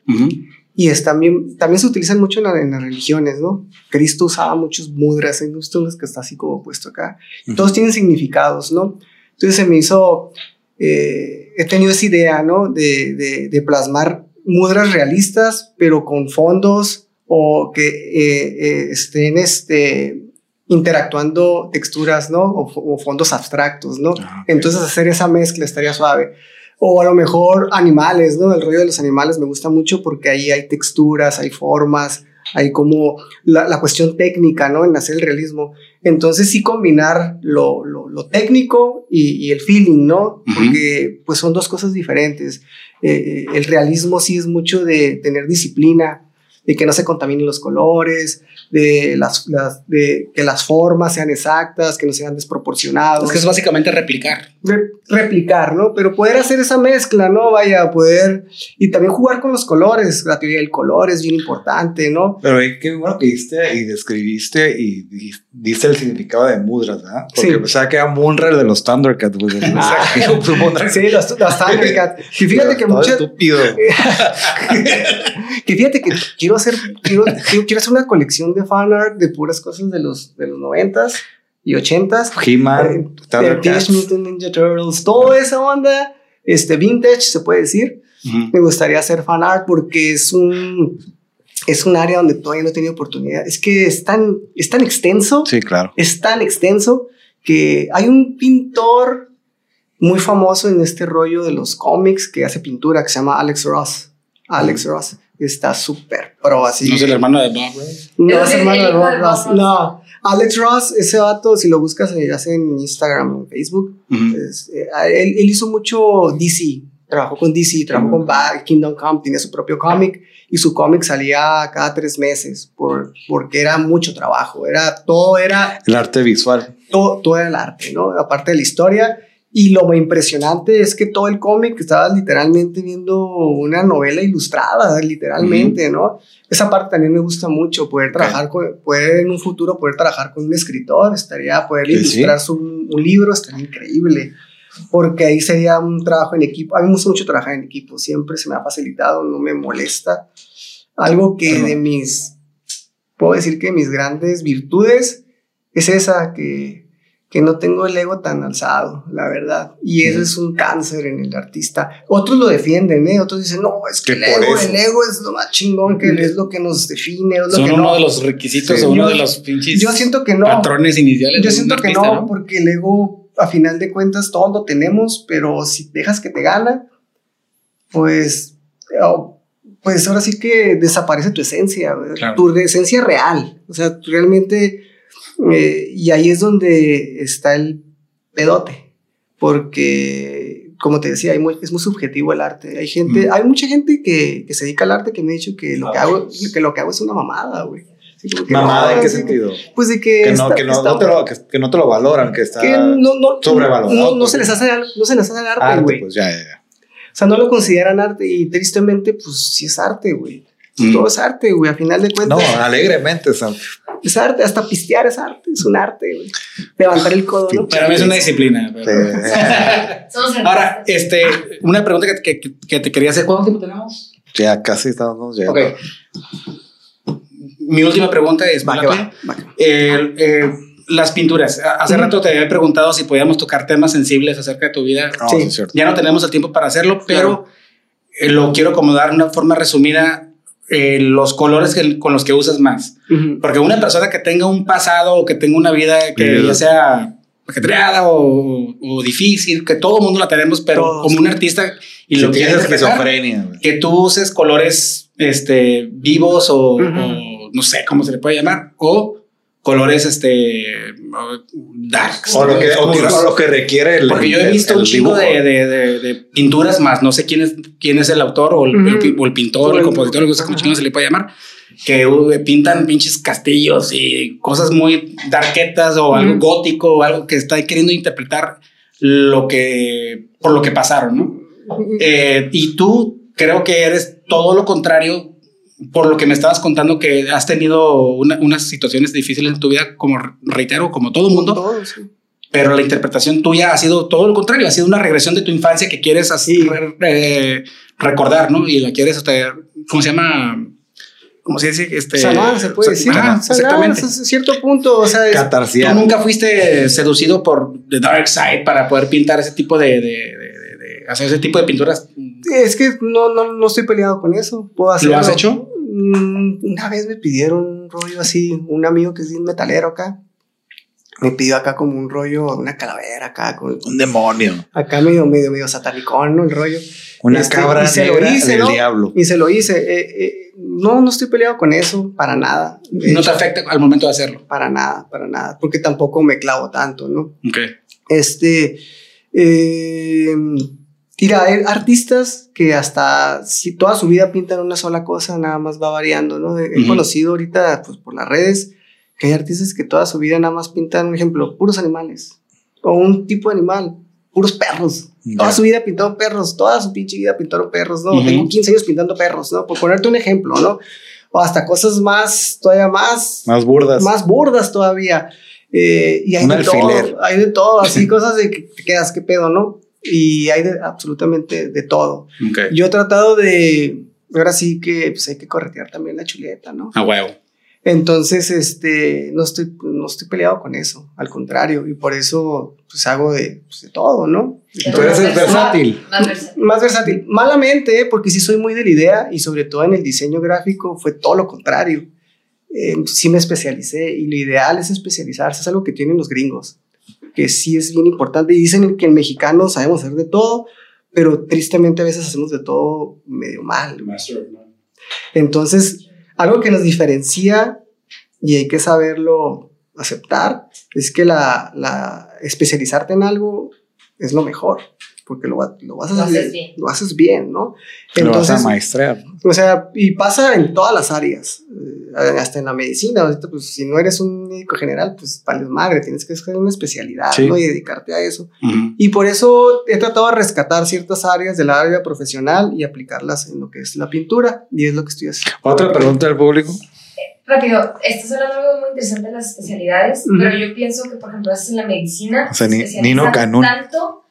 y es también, también se utilizan mucho en, las religiones, ¿no? Cristo usaba muchos mudras, hay unos que está así como puesto acá. Todos tienen significados, ¿no? Entonces se me hizo, eh, he tenido esa idea, ¿no? De, de, de, plasmar mudras realistas, pero con fondos o que eh, eh, estén este, interactuando texturas, ¿no? O, fondos abstractos, ¿no? Ah, Entonces hacer esa mezcla estaría suave. O a lo mejor animales, ¿no? El rollo de los animales me gusta mucho porque ahí hay texturas, hay formas, hay como la, cuestión técnica, ¿no? En hacer el realismo. Entonces sí combinar lo, lo, técnico y, el feeling, ¿no? Porque pues son dos cosas diferentes. Eh, el realismo sí es mucho de tener disciplina, de que no se contaminen los colores, de, las, de que las formas sean exactas, que no sean desproporcionados. Es que es básicamente replicar. replicar, ¿no? Pero poder hacer esa mezcla, ¿no? Vaya, poder... Y también jugar con los colores, la teoría del color es bien importante, ¿no? Pero qué bueno que diste y describiste y diste el significado de mudras, ¿verdad? Porque sí. pensaba que era Munra de los Thundercats. Pues, *laughs* ah, sí, los, los Thundercats. *laughs* Y fíjate que muchas... estúpido. *laughs* que fíjate que quiero hacer, quiero, quiero hacer una colección de fan art de puras cosas de los, de los 90s y 80s. He-Man, eh, Teenage Mutant Ninja Turtles, toda esa onda, este, vintage, se puede decir. Me gustaría hacer fan art porque es un, es un área donde todavía no he tenido oportunidad. Es que es tan, es tan extenso. Sí, claro. Es tan extenso que hay un pintor muy famoso en este rollo de los cómics que hace pintura que se llama Alex Ross. Alex Ross está súper pro así. ¿No es el hermano de Bob Ross? No es el hermano de Bob Ross. No. Alex Ross, ese vato, si lo buscas, hace en Instagram, en Facebook. Eh, él, hizo mucho DC. Trabajó con DC, trabajó con Kingdom Come, tenía su propio cómic y su cómic salía cada tres meses por, porque era mucho trabajo. Era, todo era... El arte visual. Todo, todo era el arte, ¿no? Aparte de la historia y lo impresionante es que todo el cómic estabas literalmente viendo una novela ilustrada, literalmente, ¿no? Esa parte también me gusta mucho, poder trabajar con, poder en un futuro poder trabajar con un escritor, estaría, poder ilustrar un libro, estaría increíble, porque ahí sería un trabajo en equipo. A mí me gusta mucho trabajar en equipo, siempre se me ha facilitado, no me molesta. Algo que de mis, puedo decir que mis grandes virtudes es esa, que que no tengo el ego tan alzado, la verdad. Y eso es un cáncer en el artista. Otros lo defienden, ¿eh? Otros dicen, no, es que el ego, el ego, es lo más chingón, que es lo que nos define. Es lo Son que uno de los requisitos o uno de los pinches yo siento que no, patrones iniciales. Yo siento que no, porque el ego, a final de cuentas, todo lo tenemos, pero si dejas que te gana, pues, pues ahora sí que desaparece tu esencia, tu esencia real. O sea, realmente eh, y ahí es donde está el pedote, porque, como te decía, es muy subjetivo el arte. Hay gente, hay mucha gente que, que, se dedica al arte que me ha dicho que lo, que, hago, que lo que hago es una mamada, güey. ¿Mamada en qué sentido? pues de que... Que no, que, no, no te lo, que, no te lo valoran, que está sobrevalorado. No, se les hace, no se les hace arte, güey. Pues ya, ya, O sea, no lo consideran arte y tristemente, pues sí es arte, güey. Pues todo es arte, güey, a final de cuentas. No, alegremente. o sea, Es arte, hasta pistear es arte, es un arte, güey. Levantar el codo, ¿no? Para mí es una disciplina. pero- Ahora, este, una pregunta que, que- que te quería hacer. ¿Cuánto tiempo tenemos? ya casi estamos llegando. Ok. Mi última pregunta es, Va ¿la que va, va que. El, eh, las pinturas. Hace rato te había preguntado si podíamos tocar temas sensibles acerca de tu vida. No, Sí. es. Ya no tenemos el tiempo para hacerlo, pero eh, lo quiero acomodar de una forma resumida. eh, los colores que- con los que usas más. Ujú. Porque una persona que tenga un pasado o que tenga una vida que ya sea ajetreada o, o difícil, que todo el mundo la tenemos, pero Todos. como un artista y Si lo quieres reflejar, esquizofrenia. que tú uses colores este, vivos o, Ujú. o no sé cómo se le puede llamar, o colores este, darks. O lo, que, o, oscuros. o lo que requiere el. Porque yo he el- visto el un chingo de, de, de- de pinturas más, no sé quién es, quién es el autor o el, el pi- o el pintor, O el el- compositor, no sé cómo Ajá. chingados se le puede llamar, que uh, pintan pinches castillos y cosas muy darquetas o algo gótico o algo que está queriendo interpretar lo que, por lo que pasaron, ¿no? Eh, y tú creo que eres todo lo contrario por lo que me estabas contando que has tenido una- unas situaciones difíciles en tu vida, como reitero, como todo mundo, Todo, sí. pero la interpretación tuya ha sido todo lo contrario, ha sido una regresión de tu infancia que quieres así, Sí. re- re- recordar, ¿no? Y la quieres, este, ¿cómo se llama? ¿Cómo se dice? Este, Sanar, se puede decir. Sanar, exactamente. cierto punto, o sea, es-. ¿Tú nunca fuiste seducido por The Dark Side para poder pintar ese tipo de, de- de- de- de- hacer ese tipo de pinturas? es que no, no, no estoy peleado con eso. Puedo hacerlo. ¿Lo has hecho? Mm, Una vez me pidieron un rollo así, un amigo que es bien metalero acá. Me pidió acá como un rollo, una calavera acá, con, Un demonio. acá medio, medio, medio satanicón, ¿no? El rollo. Una Este, cabra y se lo negra hice, del ¿no? diablo. Y se lo hice. Eh, eh, no, no estoy peleado con eso, para nada. De No te afecta al momento de hacerlo. Para nada, para nada. Porque tampoco me clavo tanto, ¿no? Ok. Este. eh, mira, hay artistas que hasta si toda su vida pintan una sola cosa, nada más va variando, ¿no? He conocido ahorita, pues por las redes, que hay artistas que toda su vida nada más pintan, por ejemplo, puros animales. O un tipo de animal, puros perros. Toda su vida pintaron perros, toda su pinche vida pintaron perros, ¿no? Ujú. Tengo 15 años pintando perros, ¿no? Por ponerte un ejemplo, ¿no? O hasta cosas más, todavía más, Más burdas. más burdas todavía. Eh, y hay Un de alfiler. todo, hay de todo, así *laughs* cosas de que te quedas, qué pedo, ¿no? Y hay de absolutamente de todo. Ok. Yo he tratado de, ahora sí que pues hay que corretear también la chuleta, ¿no? A huevo. Entonces, este, no estoy, no estoy peleado con eso, al contrario, y por eso pues hago de, pues, de todo, ¿no? Tú eres versátil. Más versátil. Más versátil. Malamente, porque sí soy muy de la idea y sobre todo en el diseño gráfico fue todo lo contrario. Eh, sí me especialicé y lo ideal es especializarse, es algo que tienen los gringos, que sí es bien importante. Y dicen que en mexicano sabemos hacer de todo, pero tristemente a veces hacemos de todo medio mal. Entonces, algo que nos diferencia y hay que saberlo aceptar es que la, la especializarte en algo es lo mejor, porque lo, lo vas a Lo hacer haces bien. lo haces bien, ¿no? Lo vas a Entonces, maestrear. o sea, y pasa en todas las áreas, eh, hasta en la medicina. Ahorita, pues, si no eres un médico general, pues, vales madre, tienes que escoger una especialidad, Sí. ¿no? Y dedicarte a eso. Ujú. Y por eso he tratado de rescatar ciertas áreas del área profesional y aplicarlas en lo que es la pintura, y es lo que estoy haciendo. Otra pregunta del público. Rápido, estás hablando de algo muy interesante de las especialidades, Ujú. pero yo pienso que, por ejemplo, haces en la medicina, O sea, se ni- Nino Canún. tanto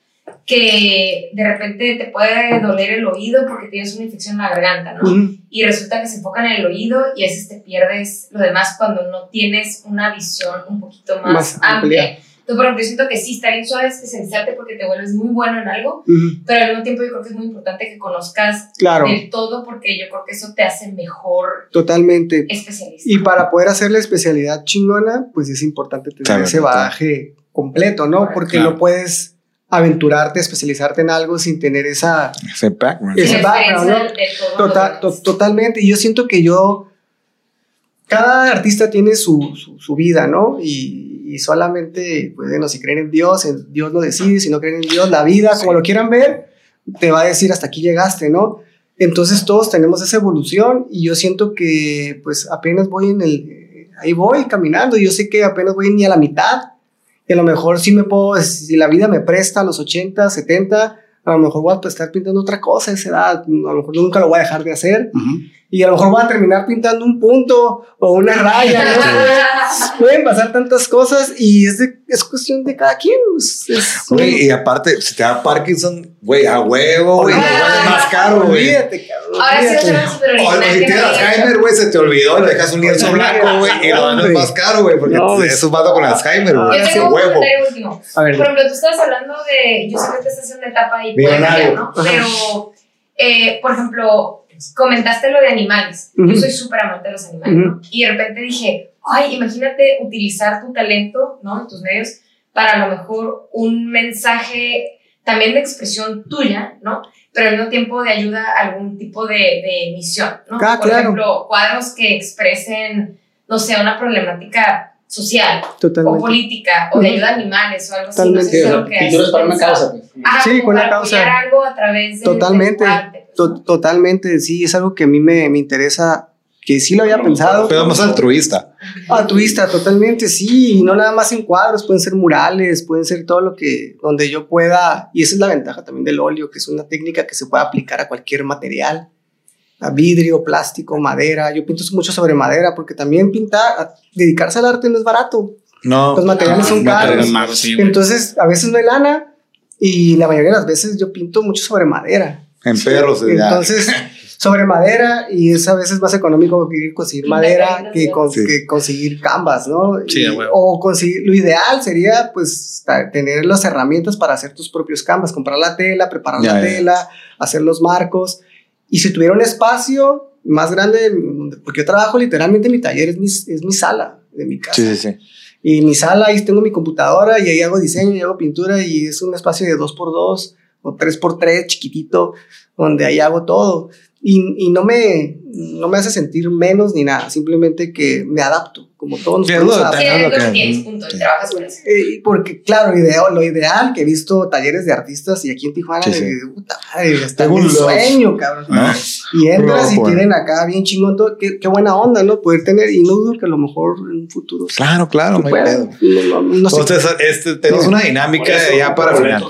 que de repente te puede doler el oído porque tienes una infección en la garganta, ¿no? Y resulta que se enfocan en el oído y a veces te pierdes lo demás cuando no tienes una visión un poquito más, Más amplia. amplia. Entonces, por ejemplo, yo siento que sí está bien suave especializarte porque te vuelves muy bueno en algo, pero al mismo tiempo yo creo que es muy importante que conozcas Claro, del todo porque yo creo que eso te hace mejor totalmente. especialista. Y para poder hacer la especialidad chingona, pues es importante tener ese bagaje completo, ¿no? Porque Claro. no puedes aventurarte, especializarte en algo sin tener esa... Ese background. Ese background, ¿no? Total, to- totalmente. Y yo siento que yo... Cada artista tiene su, su, su vida, ¿no? Y, y solamente, pues, bueno, si creen en Dios, en Dios lo decide. Si no creen en Dios, la vida, como lo quieran ver, te va a decir hasta aquí llegaste, ¿no? Entonces todos tenemos esa evolución y yo siento que pues apenas voy en el, ahí voy caminando, yo sé que apenas voy ni a la mitad y a lo mejor sí me puedo, si la vida me presta a los 80, 70, a lo mejor voy a estar pintando otra cosa a esa edad, a lo mejor nunca lo voy a dejar de hacer. Y a lo mejor voy a terminar pintando un punto o una raya. ¿no? *laughs* Pueden pasar tantas cosas y es, de- es cuestión de cada quien. Es, es un- Güey, y aparte, si te da Parkinson, güey, a huevo, güey, Ah, igual es más caro, güey. Olvídate, cabrón. Ahora sí olvídate. va a ser súper O original. si tienes. Alzheimer, güey, se te olvidó y le dejas un lienzo blanco, güey, y lo vendes Hombre. más caro, güey, porque No, es malo con Alzheimer, güey. Yo Ese tengo un huevo. comentario último. Por ejemplo, tú estabas hablando de, yo sé que estás en una etapa y puede cambiar, ¿no? Pero, eh, por ejemplo, comentaste lo de animales. Yo soy súper amante de los animales, ¿no? Y de repente dije, ay, imagínate utilizar tu talento, ¿no? Tus medios para a lo mejor un mensaje también de expresión tuya, ¿no? Pero al mismo tiempo de ayuda a algún tipo de, de misión, ¿no? Ah, por claro. ejemplo, cuadros que expresen, no sé, una problemática social o Totalmente. política o de ayuda a animales o algo así. Totalmente. No sé si es algo que has Pinturas para una causa. Ajá, Sí, con una causa. algo a través de Totalmente. del arte, pues, totalmente, sí, es algo que a mí me, me interesa, que sí lo había pensado. Pero más altruista. Altruista, totalmente, sí, y no nada más en cuadros, pueden ser murales, pueden ser todo lo que, donde yo pueda, y esa es la ventaja también del óleo, que es una técnica que se puede aplicar a cualquier material, a vidrio, plástico, madera, yo pinto mucho sobre madera, porque también pintar, dedicarse al arte no es barato, No. los materiales son caros, Mago, sí, entonces a veces no hay lana, y la mayoría de las veces yo pinto mucho sobre madera, En perros, entonces, *laughs* sobre madera, y es a veces más económico que conseguir madera que, con- Sí. que conseguir canvas, ¿no? Sí, Y- o conseguir, lo ideal sería, pues, tener las herramientas para hacer tus propios canvas, comprar la tela, preparar Ya, la ya. tela, hacer los marcos. Y si tuviera un espacio más grande, porque yo trabajo literalmente, mi taller es mi, es mi sala de mi casa. Sí, sí, sí. Y mi sala, ahí tengo mi computadora y ahí hago diseño y hago pintura y es un espacio de 2x2 o 3x3 chiquitito donde ahí hago todo. Y, y no, me, no me hace sentir menos ni nada, simplemente que me adapto, como todos nos Sí, lo-. Sí, que tienes, punto. sí. Y trabajas con eso. Eh, porque claro, ideo, lo ideal que he visto talleres de artistas y aquí en Tijuana, Sí, sí. de, puta madre, está un sueño, cabrón. ¿No? Y entras y Loco, eh. tienen acá bien chingón todo, qué, qué buena onda, ¿no? Poder tener, y no dudo que a lo mejor en un futuro Claro, claro, no hay pedo. No, no, no sé. Entonces, este, tenemos una dinámica ya para final.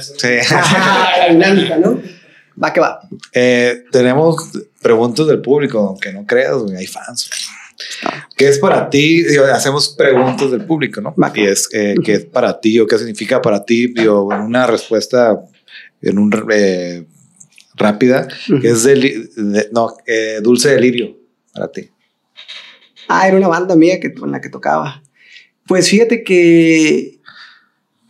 Sí. La dinámica, ¿no? Va que va. Eh, tenemos preguntas del público, aunque no creas, güey, hay fans. ¿Qué es para ti? Digo, hacemos preguntas del público, ¿no? Va. Y es, eh, ¿qué es para ti o qué significa para ti? Digo, una respuesta en un eh, rápida, que es de, de- no, eh, dulce delirio para ti. Ah, era una banda mía que, con la que tocaba. Pues fíjate que.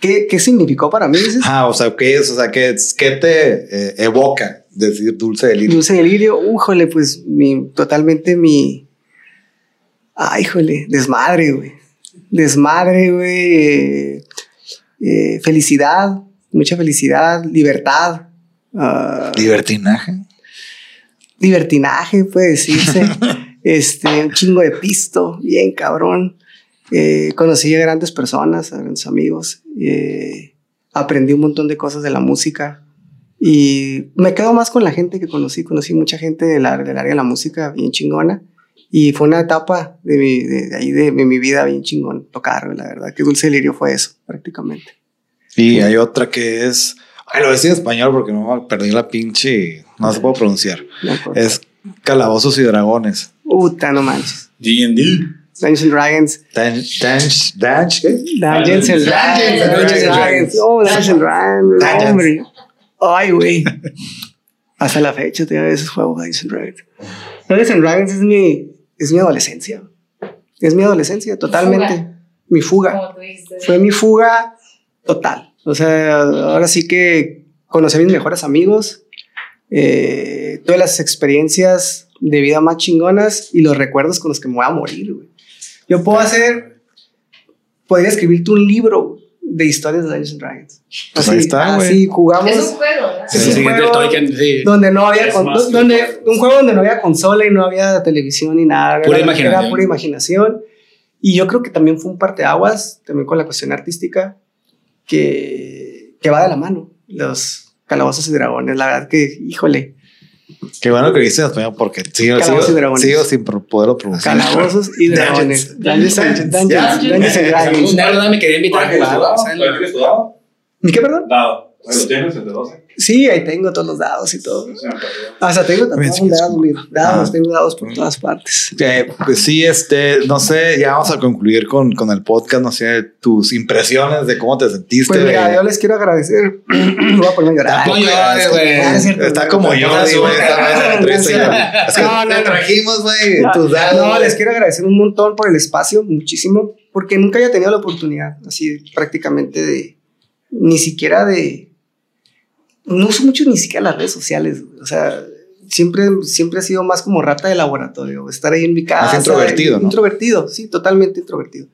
¿Qué, qué significó para mí? Ah, o sea, ¿qué es? O sea, ¿qué, te eh, evoca decir dulce delirio? Dulce delirio, újole, pues mi, totalmente mi. Ay, híjole, desmadre, güey. Desmadre, güey. eh, eh, felicidad, mucha felicidad, libertad, ah, Divertinaje. libertinaje, puede decirse. *laughs* este, un chingo de pisto, bien cabrón. Eh, conocí a grandes personas, a grandes amigos. eh, aprendí un montón de cosas de la música. Y me quedo más con la gente que conocí. Conocí mucha gente del, ar- del área de la música bien chingona. Y fue una etapa de, mi, de, de ahí de, de mi vida bien chingón tocar, la verdad. Que Dulce Delirio fue eso, prácticamente. Y hay otra que es. Ay, lo decía en español porque no perdí la pinche. No se puedo pronunciar. Es Calabozos y Dragones. Puta, no manches. D&D. Dungeons and Dragons. Dungeons and Dragons. Dungeons and Dungeons Dragons. Oh, Dungeons and Dragons. Dungeons. Hombre. Ay, güey. Hasta la fecha te esos juegos Dungeons and Dragons. Dungeons and Dragons es mi, es mi adolescencia. Es mi adolescencia, totalmente. Mi fuga. Fue mi fuga total. O sea, ahora sí que conocí a mis mejores amigos, eh, todas las experiencias de vida más chingonas y los recuerdos con los que me voy a morir, güey. Yo puedo hacer, podría escribirte un libro de historias de Dungeons and Dragons. Pues ahí está, güey. Así jugamos. Es un juego, ¿verdad? Es El un siguiente juego Tolkien, sí. donde no había con- donde un juego donde no había consola y no había televisión ni nada Pura era, imaginación. era pura imaginación y yo creo que también fue un parteaguas también con la cuestión artística que, que va de la mano los calabozos y dragones la verdad que híjole Qué bueno que dices en español porque sigo, sin poderlo pronunciar. calabozos y dragones Dungeons and- Dungeons. Dungeons- and Dragons nerd me quería invitar a jugar. ¿saben? ¿Y qué perdón? Dado. ¿Lo tienes el de 12? Sí, ahí tengo todos los dados y todo. O sea, tengo También dados, mira, dados, Ah. tengo dados por todas partes. Eh, pues sí, este, no sé, ya vamos a concluir con, con el podcast, no sé, tus impresiones de cómo te sentiste. Pues mira, de- yo les quiero agradecer. Me *clears throat* voy a poner a llorar. Llores, güey. Ah, cierto, Está güey. como yo, güey, güey. *laughs* No, no, trajimos, güey, tus dados. No, güey. les quiero agradecer un montón por el espacio, muchísimo, porque nunca había tenido la oportunidad, así prácticamente de, ni siquiera de, no uso mucho ni siquiera las redes sociales, o sea, siempre, siempre he sido más como rata de laboratorio, estar ahí en mi casa. introvertido, ¿no? Introvertido, sí, totalmente introvertido.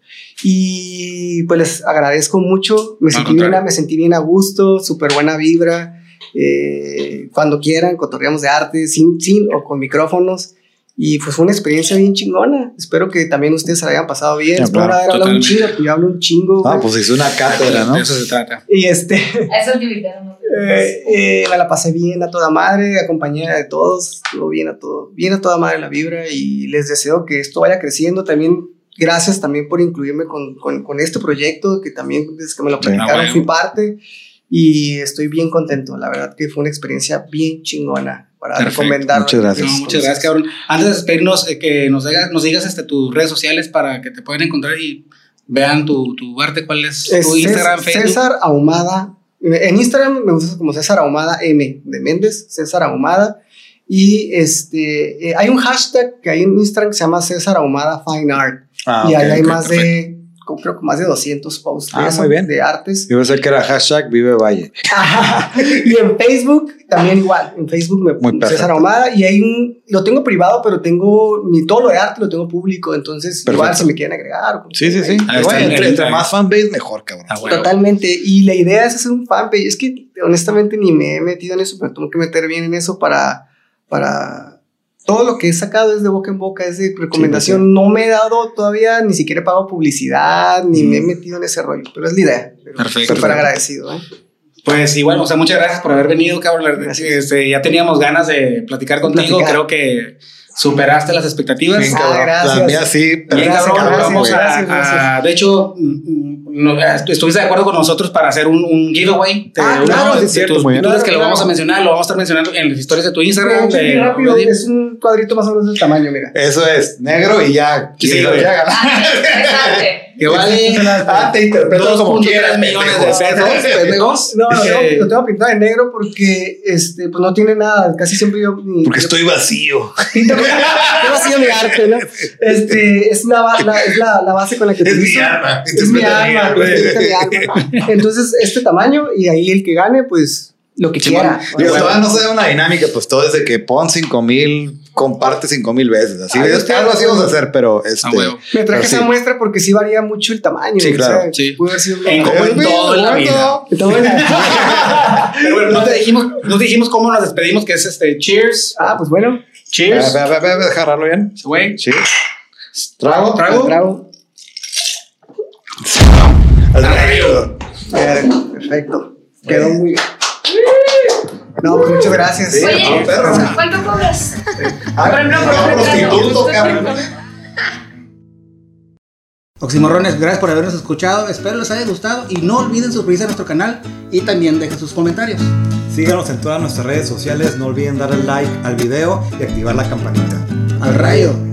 Y pues les agradezco mucho, me, Al sentí bien, me sentí bien a gusto, súper buena vibra. eh, cuando quieran, cotorreamos de arte, sin, sin o con micrófonos. Y pues fue una experiencia bien chingona. Espero que también ustedes se la hayan pasado bien. Ya, Espero claro, haber hablado un chingo, que yo hablo un chingo. Ah, pues hizo una cátedra, ¿no? De eso se trata. Y este, *laughs* Eso es eh, eh, me la pasé bien a toda madre, acompañada de todos, estuvo bien a todo, bien a toda madre la vibra y les deseo que esto vaya creciendo también. Gracias también por incluirme con, con, con este proyecto, que también desde que me lo platicaron Ah, fui parte y estoy bien contento. La verdad que fue una experiencia bien chingona para Perfecto. recomendar. Muchas gracias. No, muchas gracias, cabrón. Antes de despedirnos, eh, que nos digas, nos digas este, tus redes sociales para que te puedan encontrar y vean tu, tu arte. ¿Cuál es, Es tu Instagram, Cés- Facebook? César Ahumada. En Instagram me gusta como César Ahumada M de Méndez, César Ahumada. Y este, eh, hay un hashtag que hay en Instagram que se llama César Ahumada Fine Art. Ah, y ok, ahí hay más perfecto. de, creo que más de 200 posts de, Ah, eso, muy bien. de artes. Yo pensé que era hashtag Vive Valle. y en Facebook también igual. En Facebook me Muy. César Ahumada. Y hay un, lo tengo privado, pero tengo mi, todo lo de arte lo tengo público. Entonces, igual si me quieren agregar. Sí, sí, sí. Ahí está entre, el- entre más fanbase, mejor, cabrón. Ah, bueno. Totalmente. Y la idea es hacer un fanpage. Es que honestamente ni me he metido en eso, pero tengo que meter bien en eso para, para todo lo que he sacado es de boca en boca, es de recomendación. Sí, No me he dado todavía, ni siquiera he pagado publicidad, ni me he metido en ese rollo, pero es la idea. Pero Perfecto. Súper agradecido. ¿eh? Pues igual, o sea, muchas gracias por haber venido, cabrón. Este, ya teníamos ganas de platicar contigo. Platicar. Creo que superaste las expectativas. Bien, Ah, cabrón. gracias. La mía sí. Bien, pero- Gracias, cabrón, gracias, vamos a- gracias, gracias. a- de hecho, mm, mm, no, estuviste de acuerdo con nosotros para hacer un, un giveaway de, Ah, una claro, de sí, es cierto, tus muy bien. que Claro, lo vamos a mencionar, lo vamos a estar mencionando en las historias de tu Instagram. Bien de- rápido, de- es un cuadrito más o menos del tamaño, mira. Eso es, negro y ya. Sí, Quiero güey. ya. *laughs* que vale Ah, te interpreto como 2.3 quieras, millones de pesos, pendejos. No, lo tengo, Que- lo tengo pintado de negro porque este, pues no tiene nada. Casi siempre yo. Porque yo- estoy vacío. Ha sido *laughs* mi arte, ¿no? Este, es, la, es la, la base con la que arma. Es mi arma, es mi arma. *laughs* Entonces, este tamaño y ahí el que gane, pues lo que quiera. Digo, bueno. todavía no se da una dinámica, pues todo es de que pon 5 mil, comparte 5 mil veces. Así, Ahí es, está, algo así vamos a hacer, pero este. Me traje Pero esa sí. muestra porque sí varía mucho el tamaño. Sí, o claro, sea, sí. Pudo haber sido En- como en todo en la *laughs* vida. Pero bueno, no te dijimos, no te dijimos cómo nos despedimos, que es este cheers. Ah, pues bueno. Cheers. Ve, ve, ve, ve, deja agarrarlo bien. Güey. Sí. Trago, Trago. Trago. Perfecto. Quedó muy bien. No, pues muchas gracias. Sí, Oye, no, perro. ¿cuánto cobras? Ah, Por ejemplo, por no, prostituto, cabrón. Oximorrones, gracias por habernos escuchado. Espero les haya gustado y no olviden suscribirse a nuestro canal y también dejen sus comentarios. Síganos en todas nuestras redes sociales, no olviden darle like al video y activar la campanita. Al rayo.